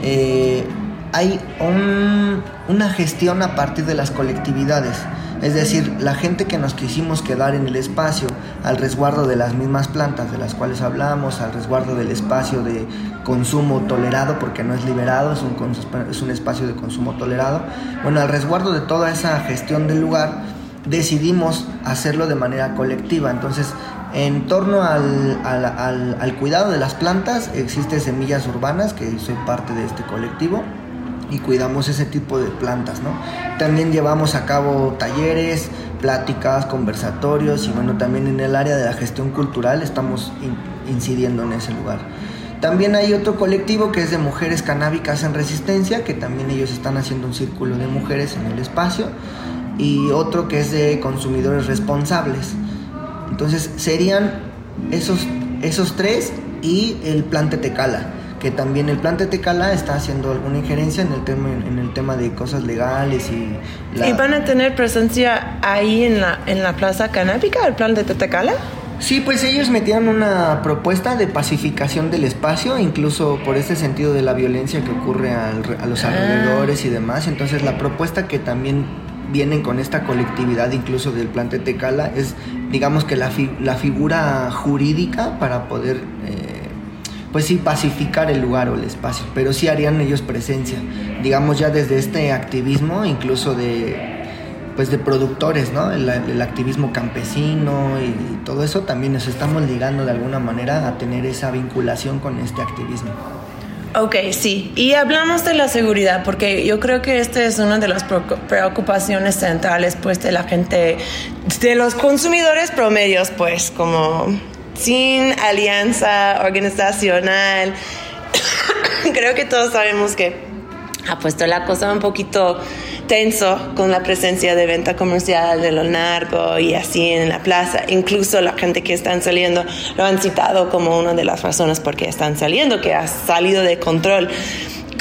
eh, hay un- una gestión a partir de las colectividades. Es decir, la gente que nos quisimos quedar en el espacio, al resguardo de las mismas plantas de las cuales hablamos, al resguardo del espacio de consumo tolerado, porque no es liberado, es un, es un espacio de consumo tolerado. Bueno, al resguardo de toda esa gestión del lugar, decidimos hacerlo de manera colectiva. Entonces, en torno al, al- al- cuidado de las plantas, existe Semillas Urbanas, que soy parte de este colectivo, y cuidamos ese tipo de plantas, ¿no? También llevamos a cabo talleres pláticas, conversatorios y bueno, también en el área de la gestión cultural estamos in- incidiendo en ese lugar. También hay otro colectivo que es de mujeres canábicas en resistencia, que también ellos están haciendo un círculo de mujeres en el espacio, y otro que es de consumidores responsables. Entonces serían esos, esos tres y el plan Tetecala, que también el plan Tetecala está haciendo alguna injerencia en el tema, en el tema de cosas legales y... la- ¿Y van a tener presencia ahí en la, en la plaza canábica, el plan de Tetecala? Sí, pues ellos metieron una propuesta de pacificación del espacio, incluso por este sentido de la violencia que ocurre al- a los alrededores y demás. Entonces la propuesta que también vienen con esta colectividad, incluso del plan Tetecala, es digamos que la, fi- la figura jurídica para poder, eh, pues sí, pacificar el lugar o el espacio. Pero sí harían ellos presencia, digamos ya desde este activismo, incluso de pues de productores, ¿no? El, el activismo campesino y todo eso también nos estamos ligando de alguna manera a tener esa vinculación con este activismo. Ok, sí. Y hablamos de la seguridad, porque yo creo que esta es una de las preocu- preocupaciones centrales, pues, de la gente, de los consumidores promedios, pues, como sin alianza organizacional. creo que todos sabemos que ha puesto la cosa un poquito tenso con la presencia de venta comercial de lo narco y así en la plaza. Incluso la gente que están saliendo lo han citado como una de las razones por qué están saliendo, que ha salido de control.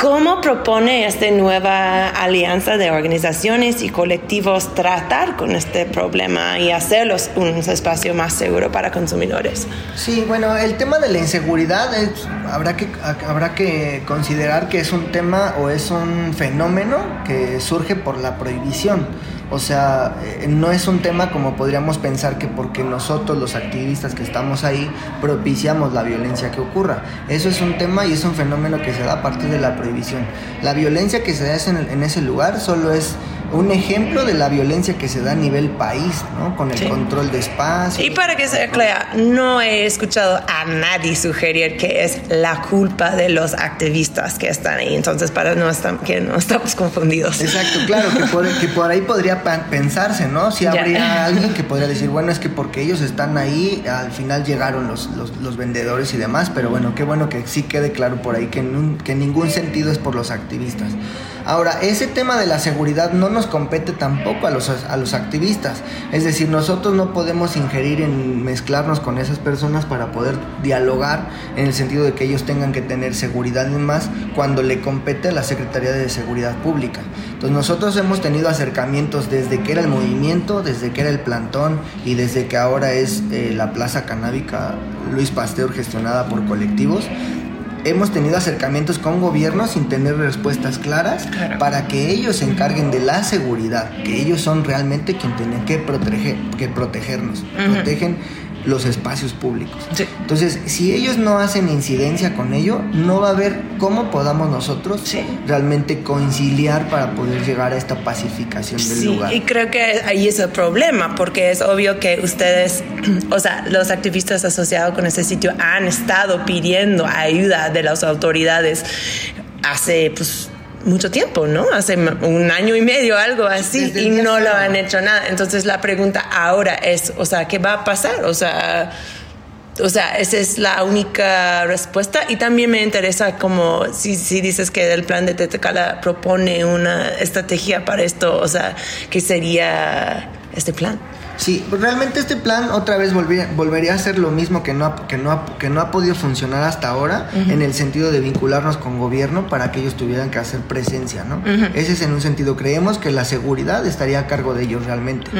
¿Cómo propone esta nueva alianza de organizaciones y colectivos tratar con este problema y hacerlos un espacio más seguro para consumidores? Sí, bueno, el tema de la inseguridad es- habrá, que, habrá que considerar que es un tema o es un fenómeno que surge por la prohibición. O sea, eh, no es un tema como podríamos pensar que porque nosotros los activistas que estamos ahí propiciamos la violencia que ocurra. Eso es un tema y es un fenómeno que se da a partir de la prohibición. La violencia que se da en, en ese lugar solo es un ejemplo de la violencia que se da a nivel país, ¿no? Con el Sí. control de espacio. Y para que sea clara, no he escuchado a nadie sugerir que es la culpa de los activistas que están ahí. Entonces, para no estar, que no estamos confundidos. Exacto, claro, que por, que por ahí podría pensarse, ¿no? Si habría alguien que podría decir, bueno, es que porque ellos están ahí, al final llegaron los, los, los vendedores y demás, pero bueno, qué bueno que sí quede claro por ahí que en, un- que en ningún sentido es por los activistas. Ahora, ese tema de la seguridad no nos compete tampoco a los, a los activistas, es decir, nosotros no podemos ingerir en mezclarnos con esas personas para poder dialogar en el sentido de que ellos tengan que tener seguridad y más cuando le compete a la Secretaría de Seguridad Pública. Entonces nosotros hemos tenido acercamientos desde que era el movimiento, desde que era el plantón y desde que ahora es eh, la Plaza Canábica Luis Pasteur gestionada por colectivos. Hemos tenido acercamientos con gobiernos sin tener respuestas claras Claro. para que ellos se encarguen de la seguridad, que ellos son realmente quienes tienen que proteger, que protegernos, protegen los espacios públicos. Sí. Entonces, si ellos no hacen incidencia con ello, no va a haber cómo podamos nosotros Sí. realmente conciliar para poder llegar a esta pacificación del Sí, lugar. y creo que ahí es el problema, porque es obvio que ustedes, o sea, los activistas asociados con ese sitio han estado pidiendo ayuda de las autoridades hace, pues, mucho tiempo, ¿no? Hace un año y medio, algo así, Desde y no lo han hecho nada. Entonces la pregunta ahora es, o sea, ¿qué va a pasar? O sea... O sea, esa es la única respuesta. Y también me interesa como si, si dices que el plan de Tetecala propone una estrategia para esto, o sea, ¿qué sería este plan? Sí, realmente este plan otra vez volvería, volvería a ser lo mismo que no, ha, que, no ha, que no ha podido funcionar hasta ahora en el sentido de vincularnos con gobierno para que ellos tuvieran que hacer presencia, ¿no? Ese es en un sentido, creemos que la seguridad estaría a cargo de ellos realmente.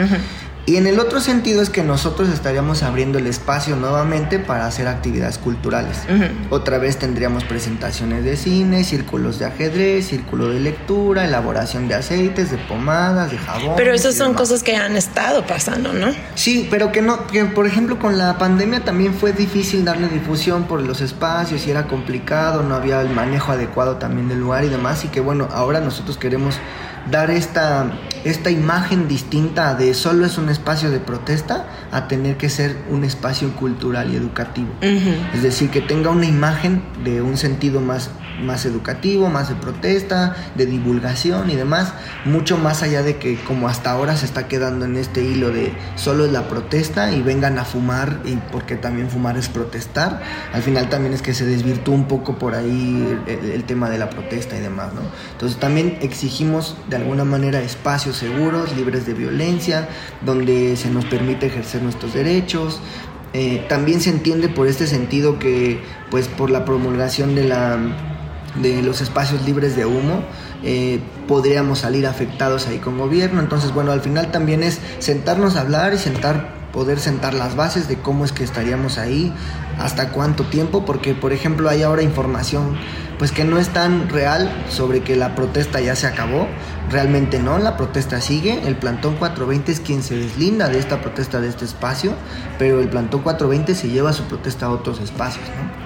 Y en el otro sentido es que nosotros estaríamos abriendo el espacio nuevamente para hacer actividades culturales. Otra vez tendríamos presentaciones de cine, círculos de ajedrez, círculo de lectura, elaboración de aceites, de pomadas, de jabón. Pero esas son cosas que han estado pasando, ¿no? Sí, pero que no, que por ejemplo con la pandemia también fue difícil darle difusión por los espacios y era complicado, no había el manejo adecuado también del lugar y demás, y que bueno, ahora nosotros queremos dar esta, esta imagen distinta de solo es un espacio de protesta a tener que ser un espacio cultural y educativo. Es decir, que tenga una imagen de un sentido más más educativo, más de protesta, de divulgación y demás, mucho más allá de que como hasta ahora se está quedando en este hilo de solo es la protesta y vengan a fumar y porque también fumar es protestar, al final también es que se desvirtúa un poco por ahí el, el tema de la protesta y demás, ¿no? Entonces también exigimos de alguna manera espacios seguros, libres de violencia, donde se nos permite ejercer nuestros derechos, eh, también se entiende por este sentido que, pues, por la promulgación de, la, de los espacios libres de humo, eh, podríamos salir afectados ahí con gobierno. Entonces, bueno, al final también es sentarnos a hablar y sentar poder sentar las bases de cómo es que estaríamos ahí, hasta cuánto tiempo, porque por ejemplo hay ahora información pues que no es tan real sobre que la protesta ya se acabó, realmente no, la protesta sigue, el plantón 420 es quien se deslinda de esta protesta de este espacio, pero el plantón 420 se lleva su protesta a otros espacios, ¿no?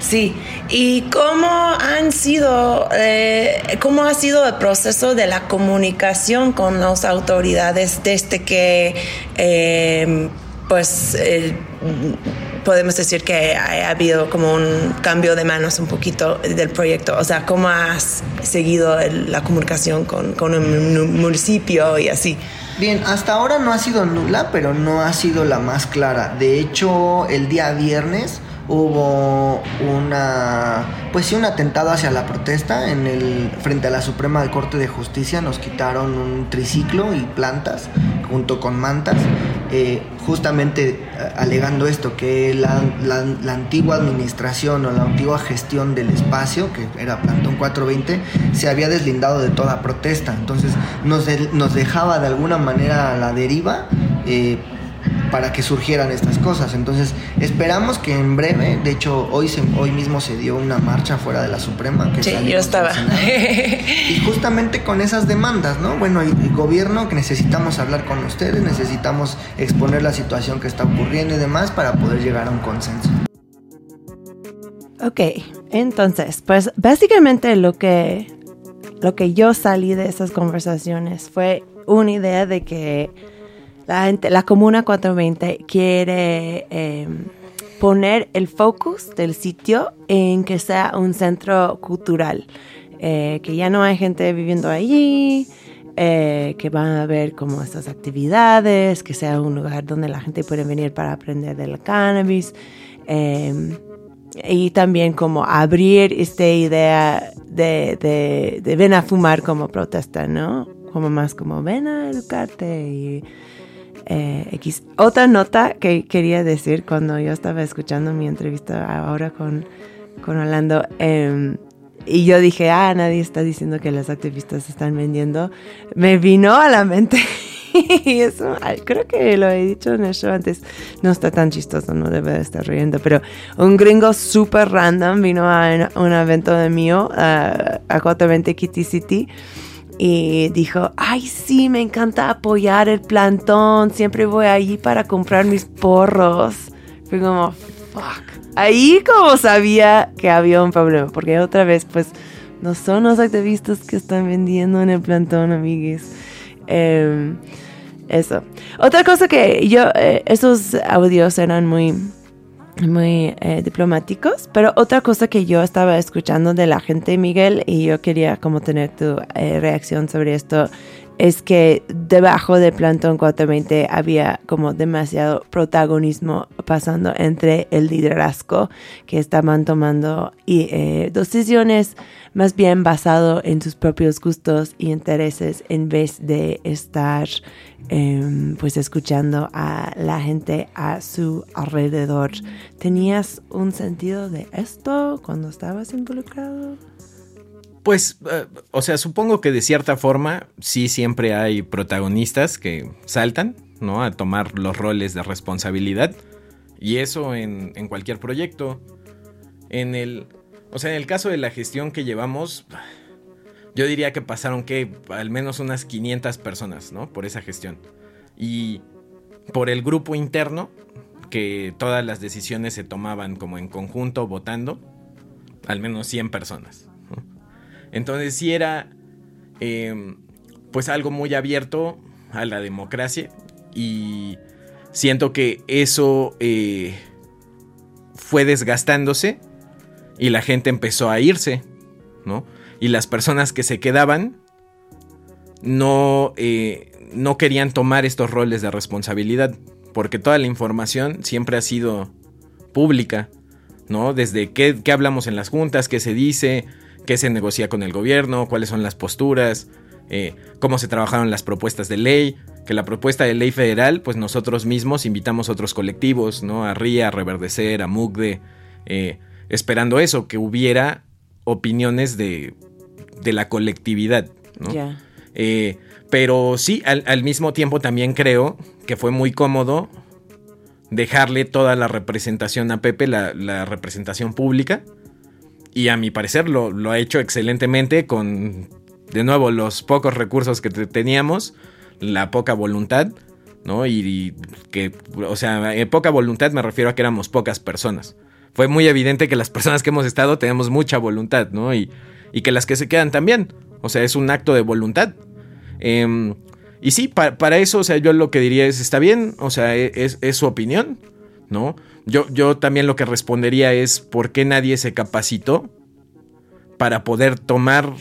Sí, ¿y cómo han sido, eh, cómo ha sido el proceso de la comunicación con las autoridades desde que, eh, pues, podemos decir que ha, habido como un cambio de manos un poquito del proyecto? O sea, ¿cómo has seguido la comunicación con, con el municipio y así? Bien, hasta ahora no ha sido nula, pero no ha sido la más clara. De hecho, el día viernes hubo una pues sí un atentado hacia la protesta en el frente a la Suprema Corte de Justicia. Nos quitaron un triciclo y plantas junto con mantas eh, justamente eh, alegando esto que la, la, antigua administración o la antigua gestión del espacio que era Plantón 420 se había deslindado de toda protesta. Entonces nos, nos dejaba de alguna manera a la deriva eh, para que surgieran estas cosas. Entonces, esperamos que en breve, de hecho, hoy, se, hoy mismo se dio una marcha fuera de la Suprema. Que sí, yo estaba. y justamente con esas demandas, ¿no? Bueno, el, gobierno que necesitamos hablar con ustedes, necesitamos exponer la situación que está ocurriendo y demás para poder llegar a un consenso. Ok, entonces, pues básicamente lo que, lo que yo salí de esas conversaciones fue una idea de que la, la Comuna 420 quiere em, poner el focus del sitio en que sea un centro cultural, eh, que ya no hay gente viviendo allí, eh, que van a ver como estas actividades, que sea un lugar donde la gente puede venir para aprender del cannabis. Em, y también como abrir esta idea de, de, de, ven a fumar como protesta, ¿no? Como más como ven a educarte y eh, X. Otra nota que quería decir cuando yo estaba escuchando mi entrevista ahora con, con Orlando, em, y yo dije, ah, nadie está diciendo que los activistas están vendiendo, me vino a la mente. y eso, creo que lo he dicho en el show antes, no está tan chistoso, no debe de estar riendo, pero un gringo súper random vino a un evento de mío, a 420 Kitty City, y dijo, ay sí, me encanta apoyar el plantón, siempre voy allí para comprar mis porros. Fue como, fuck. Ahí como sabía que había un problema, porque otra vez pues no son los activistas que están vendiendo en el plantón, amigues. Em, eso. Otra cosa que yo, eh, esos audios eran muy muy eh, diplomáticos. Pero otra cosa que yo estaba escuchando de la gente, Miguel, y yo quería como tener tu eh, reacción sobre esto, es que debajo de Plantón 420 había como demasiado protagonismo pasando entre el liderazgo que estaban tomando y eh, decisiones más bien basado en sus propios gustos y intereses en vez de estar em, pues escuchando a la gente a su alrededor. ¿Tenías un sentido de esto cuando estabas involucrado? Pues, eh, o sea, supongo que de cierta forma sí siempre hay protagonistas que saltan, ¿no? A tomar los roles de responsabilidad. Y eso en, en cualquier proyecto. En el, o sea, en el caso de la gestión que llevamos, yo diría que pasaron que al menos unas 500 personas, ¿no? Por esa gestión. Y por el grupo interno, que todas las decisiones se tomaban como en conjunto, votando, al menos 100 personas. Entonces sí era em, pues algo muy abierto a la democracia y siento que eso eh, fue desgastándose y la gente empezó a irse, ¿no? Y las personas que se quedaban no, eh, no querían tomar estos roles de responsabilidad, porque toda la información siempre ha sido pública, ¿no? Desde qué, qué hablamos en las juntas, qué se dice, qué se negocia con el gobierno, cuáles son las posturas, eh, cómo se trabajaron las propuestas de ley, que la propuesta de ley federal, pues nosotros mismos invitamos a otros colectivos, ¿no? A RIA, a Reverdecer, a MUGDE, eh, esperando eso, que hubiera opiniones de, de la colectividad, ¿no? Eh, pero sí, al, al mismo tiempo también creo que fue muy cómodo dejarle toda la representación a Pepe, la, la representación pública. Y a mi parecer lo, lo ha hecho excelentemente con, de nuevo, los pocos recursos que te- teníamos, la poca voluntad, ¿no? Y, y que, o sea, en poca voluntad me refiero a que éramos pocas personas. Fue muy evidente que las personas que hemos estado tenemos mucha voluntad, ¿no? Y, y que las que se quedan también. O sea, es un acto de voluntad. Em, y sí, pa- para eso, o sea, yo lo que diría es, está bien, o sea, e- es, es su opinión, ¿no? Yo, yo también lo que respondería es, ¿por qué nadie se capacitó para poder tomar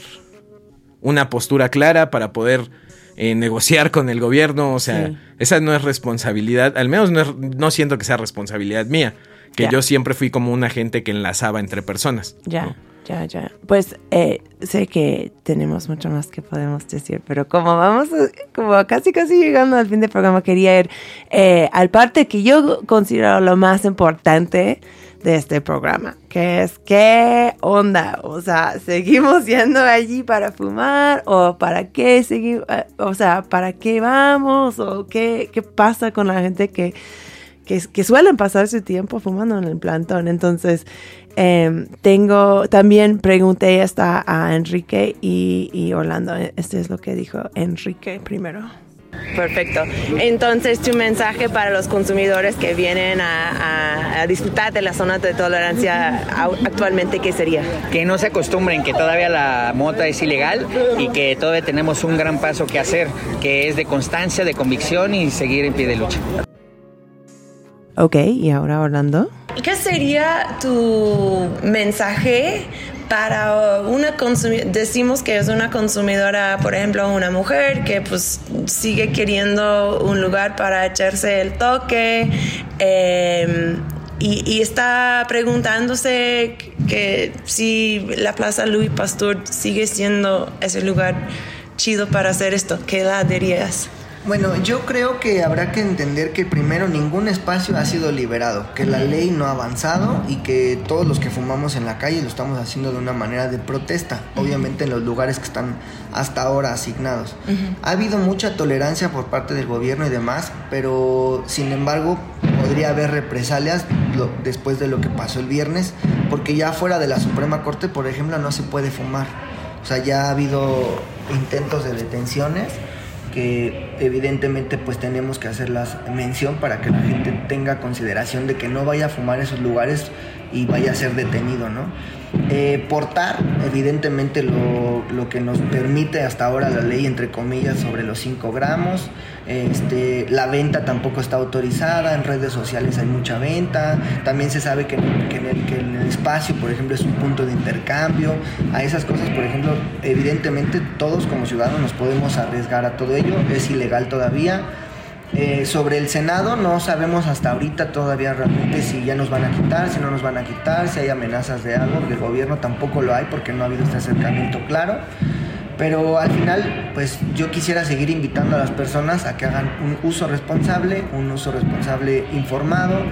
una postura clara, para poder eh, negociar con el gobierno? O sea, Sí. esa no es responsabilidad, al menos no, es- no siento que sea responsabilidad mía, que yo siempre fui como un agente que enlazaba entre personas. Ya, ya, ya. Pues eh, sé que tenemos mucho más que podemos decir, pero como vamos, a- como casi casi llegando al fin del programa, quería ir eh, al parte que yo considero lo más importante de este programa, que es qué onda, o sea, seguimos yendo allí para fumar o para qué seguimos, o sea, para qué vamos o qué, qué pasa con la gente que que, que suelen pasar su tiempo fumando en el plantón. Entonces, em, tengo, también pregunté esta a Enrique y, y Orlando. Este es lo que dijo Enrique primero. Perfecto. Entonces, tu mensaje para los consumidores que vienen a, a- a disfrutar de la zona de tolerancia actualmente, ¿qué sería? Que no se acostumbren que todavía la mota es ilegal y que todavía tenemos un gran paso que hacer, que es de constancia, de convicción y seguir en pie de lucha. Ok, y ahora Orlando. ¿Qué sería tu mensaje para una consumidora? Decimos que es una consumidora, por ejemplo, una mujer que pues sigue queriendo un lugar para echarse el toque y, y está preguntándose que si la Plaza Louis Pasteur sigue siendo ese lugar chido para hacer esto. ¿Qué la dirías? Bueno, yo creo que habrá que entender que primero ningún espacio ha sido liberado, que la ley no ha avanzado y que todos los que fumamos en la calle lo estamos haciendo de una manera de protesta, obviamente en los lugares que están hasta ahora asignados. Ha habido mucha tolerancia por parte del gobierno y demás, pero sin embargo podría haber represalias lo- después de lo que pasó el viernes, porque ya fuera de la Suprema Corte, por ejemplo, no se puede fumar. O sea, ya ha habido intentos de detenciones que evidentemente pues tenemos que hacerlas mención para que la gente tenga consideración de que no vaya a fumar esos lugares y vaya a ser detenido, ¿no? Eh, portar, evidentemente lo, lo que nos permite hasta ahora la ley, entre comillas, sobre los 5 gramos, este, la venta tampoco está autorizada, en redes sociales hay mucha venta, también se sabe que, que en el, que en el espacio, por ejemplo, es un punto de intercambio, a esas cosas, por ejemplo, evidentemente todos como ciudadanos nos podemos arriesgar a todo ello, es ilegal todavía. Eh, sobre el Senado no sabemos hasta ahorita todavía realmente si ya nos van a quitar, si no nos van a quitar, si hay amenazas de algo, del gobierno tampoco lo hay porque no ha habido este acercamiento claro. Pero al final, pues yo quisiera seguir invitando a las personas a que hagan un uso responsable, un uso responsable informado,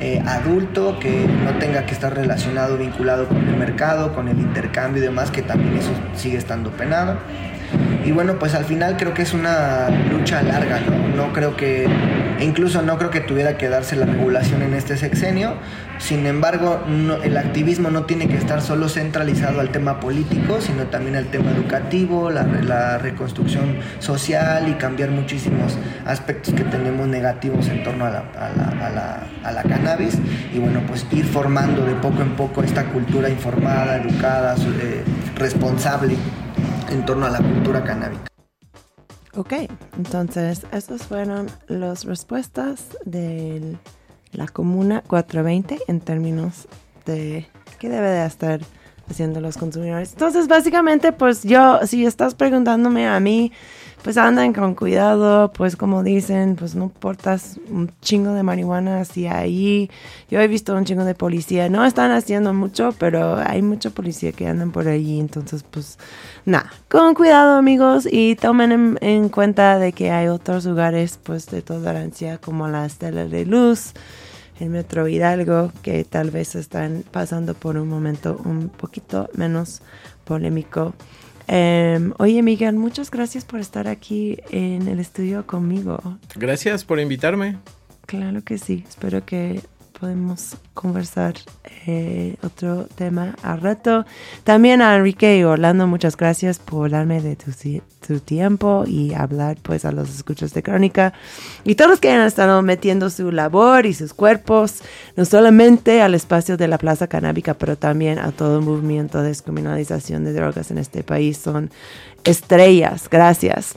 eh, adulto, que no tenga que estar relacionado, vinculado con el mercado, con el intercambio y demás, que también eso sigue estando penado. Y bueno, pues al final creo que es una lucha larga, ¿no? No creo que, e incluso no creo que tuviera que darse la regulación en este sexenio. Sin embargo, el activismo no tiene que estar solo centralizado al tema político, sino también al tema educativo, la, reconstrucción social y cambiar muchísimos aspectos que tenemos negativos en torno a la, a la- a la- cannabis. Y bueno, pues ir formando de poco en poco esta cultura informada, educada, eh, responsable en torno a la cultura canábica. Ok, entonces esas fueron las respuestas de la Comuna 420 en términos de ¿qué debe de estar haciendo los consumidores? Entonces, básicamente, pues yo, si estás preguntándome a mí, pues andan con cuidado, pues como dicen, pues no portas un chingo de marihuana hacia ahí. Yo he visto un chingo de policía, no están haciendo mucho, pero hay mucha policía que andan por allí, entonces pues nada, con cuidado amigos y tomen en, en cuenta de que hay otros lugares pues de tolerancia como la Estela de Luz el Metro Hidalgo, que tal vez están pasando por un momento un poquito menos polémico. Em, oye, Miguel, muchas gracias por estar aquí en el estudio conmigo. Gracias por invitarme. Claro que sí. Espero que podemos conversar eh, otro tema a rato. También a Enrique y Orlando, muchas gracias por darme de tu, tu tiempo y hablar pues a los escuchos de Crónica y todos los que han estado metiendo su labor y sus cuerpos, no solamente al espacio de la Plaza Canábica, pero también a todo el movimiento de descriminalización de drogas en este país. Son estrellas. Gracias.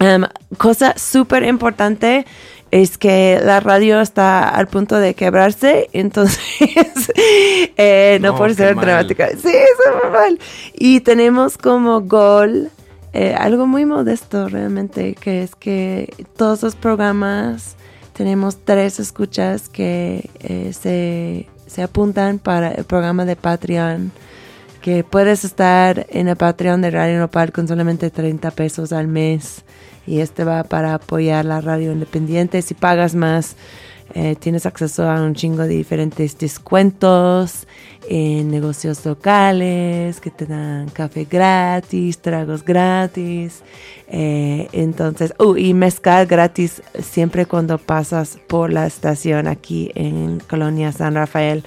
Um, cosa súper importante es que la radio está al punto de quebrarse, entonces, eh, no, No, por ser mal. dramática, sí, es muy mal. Y tenemos como gol eh, algo muy modesto realmente, que es que todos los programas tenemos tres escuchas que eh, se, se apuntan para el programa de Patreon que puedes estar en el Patreon de Radio Nopal con solamente 30 pesos al mes. Y este va para apoyar la radio independiente. Si pagas más, eh, tienes acceso a un chingo de diferentes descuentos en negocios locales que te dan café gratis, tragos gratis. Eh, entonces, uh, y mezcal gratis siempre cuando pasas por la estación aquí en Colonia San Rafael.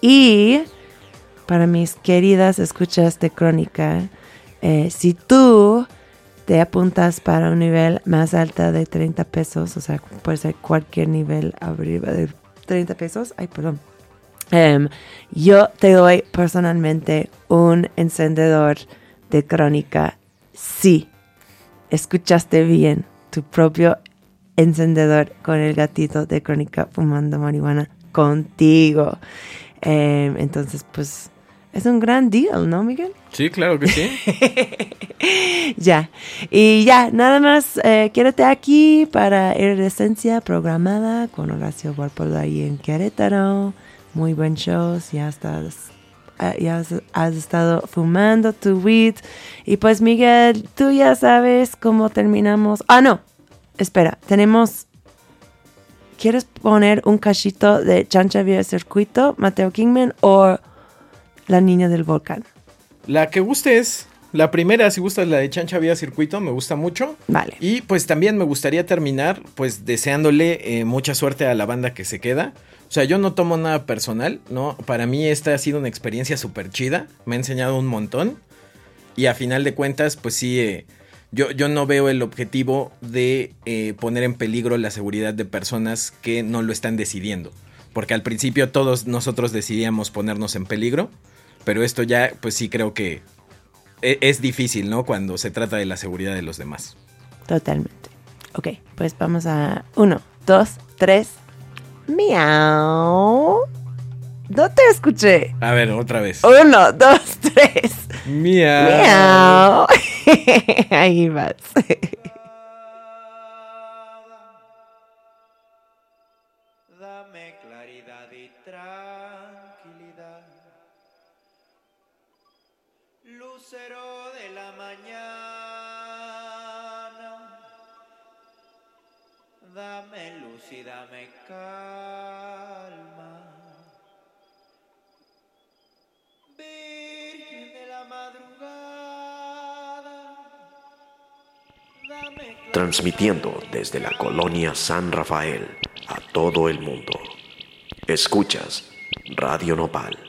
Y para mis queridas escuchas de crónica, eh, si tú te apuntas para un nivel más alto de 30 pesos, o sea, puede ser cualquier nivel arriba de 30 pesos, ay, perdón, Em, yo te doy personalmente un encendedor de crónica. Sí, escuchaste bien, tu propio encendedor con el gatito de crónica fumando marihuana contigo. Em, entonces, pues, es un gran deal, ¿no, Miguel? Sí, claro que sí. ya. Y ya, nada más, eh, quédate aquí para Iridescencia programada con Horacio Walpole ahí en Querétaro. Muy buen show, ya estás, ah, ya has, has estado fumando tu weed. Y pues Miguel, tú ya sabes cómo terminamos. Ah, no, espera, tenemos... ¿Quieres poner un cachito de Chancha Vía Circuito, Mateo Kingman o La Niña del Volcán? La que gustes. La primera, si gustas la de Chancha Vía Circuito, me gusta mucho. Vale. Y pues también me gustaría terminar pues deseándole eh, mucha suerte a la banda que se queda. O sea, yo no tomo nada personal, ¿no? Para mí esta ha sido una experiencia súper chida. Me ha enseñado un montón. Y a final de cuentas, pues sí, eh, yo, yo no veo el objetivo de eh, poner en peligro la seguridad de personas que no lo están decidiendo. Porque al principio todos nosotros decidíamos ponernos en peligro. Pero esto ya, pues sí creo que e- es difícil, ¿no? Cuando se trata de la seguridad de los demás. Totalmente. Ok, pues vamos a uno, dos, tres. Miau. No te escuché. A ver, otra vez. Uno, dos, tres. Miau. Miau. Ahí vas. Lucero de la mañana. Dame luz y dame calma. Virgen de la madrugada. Dame transmitiendo desde la colonia San Rafael a todo el mundo. Escuchas Radio Nopal.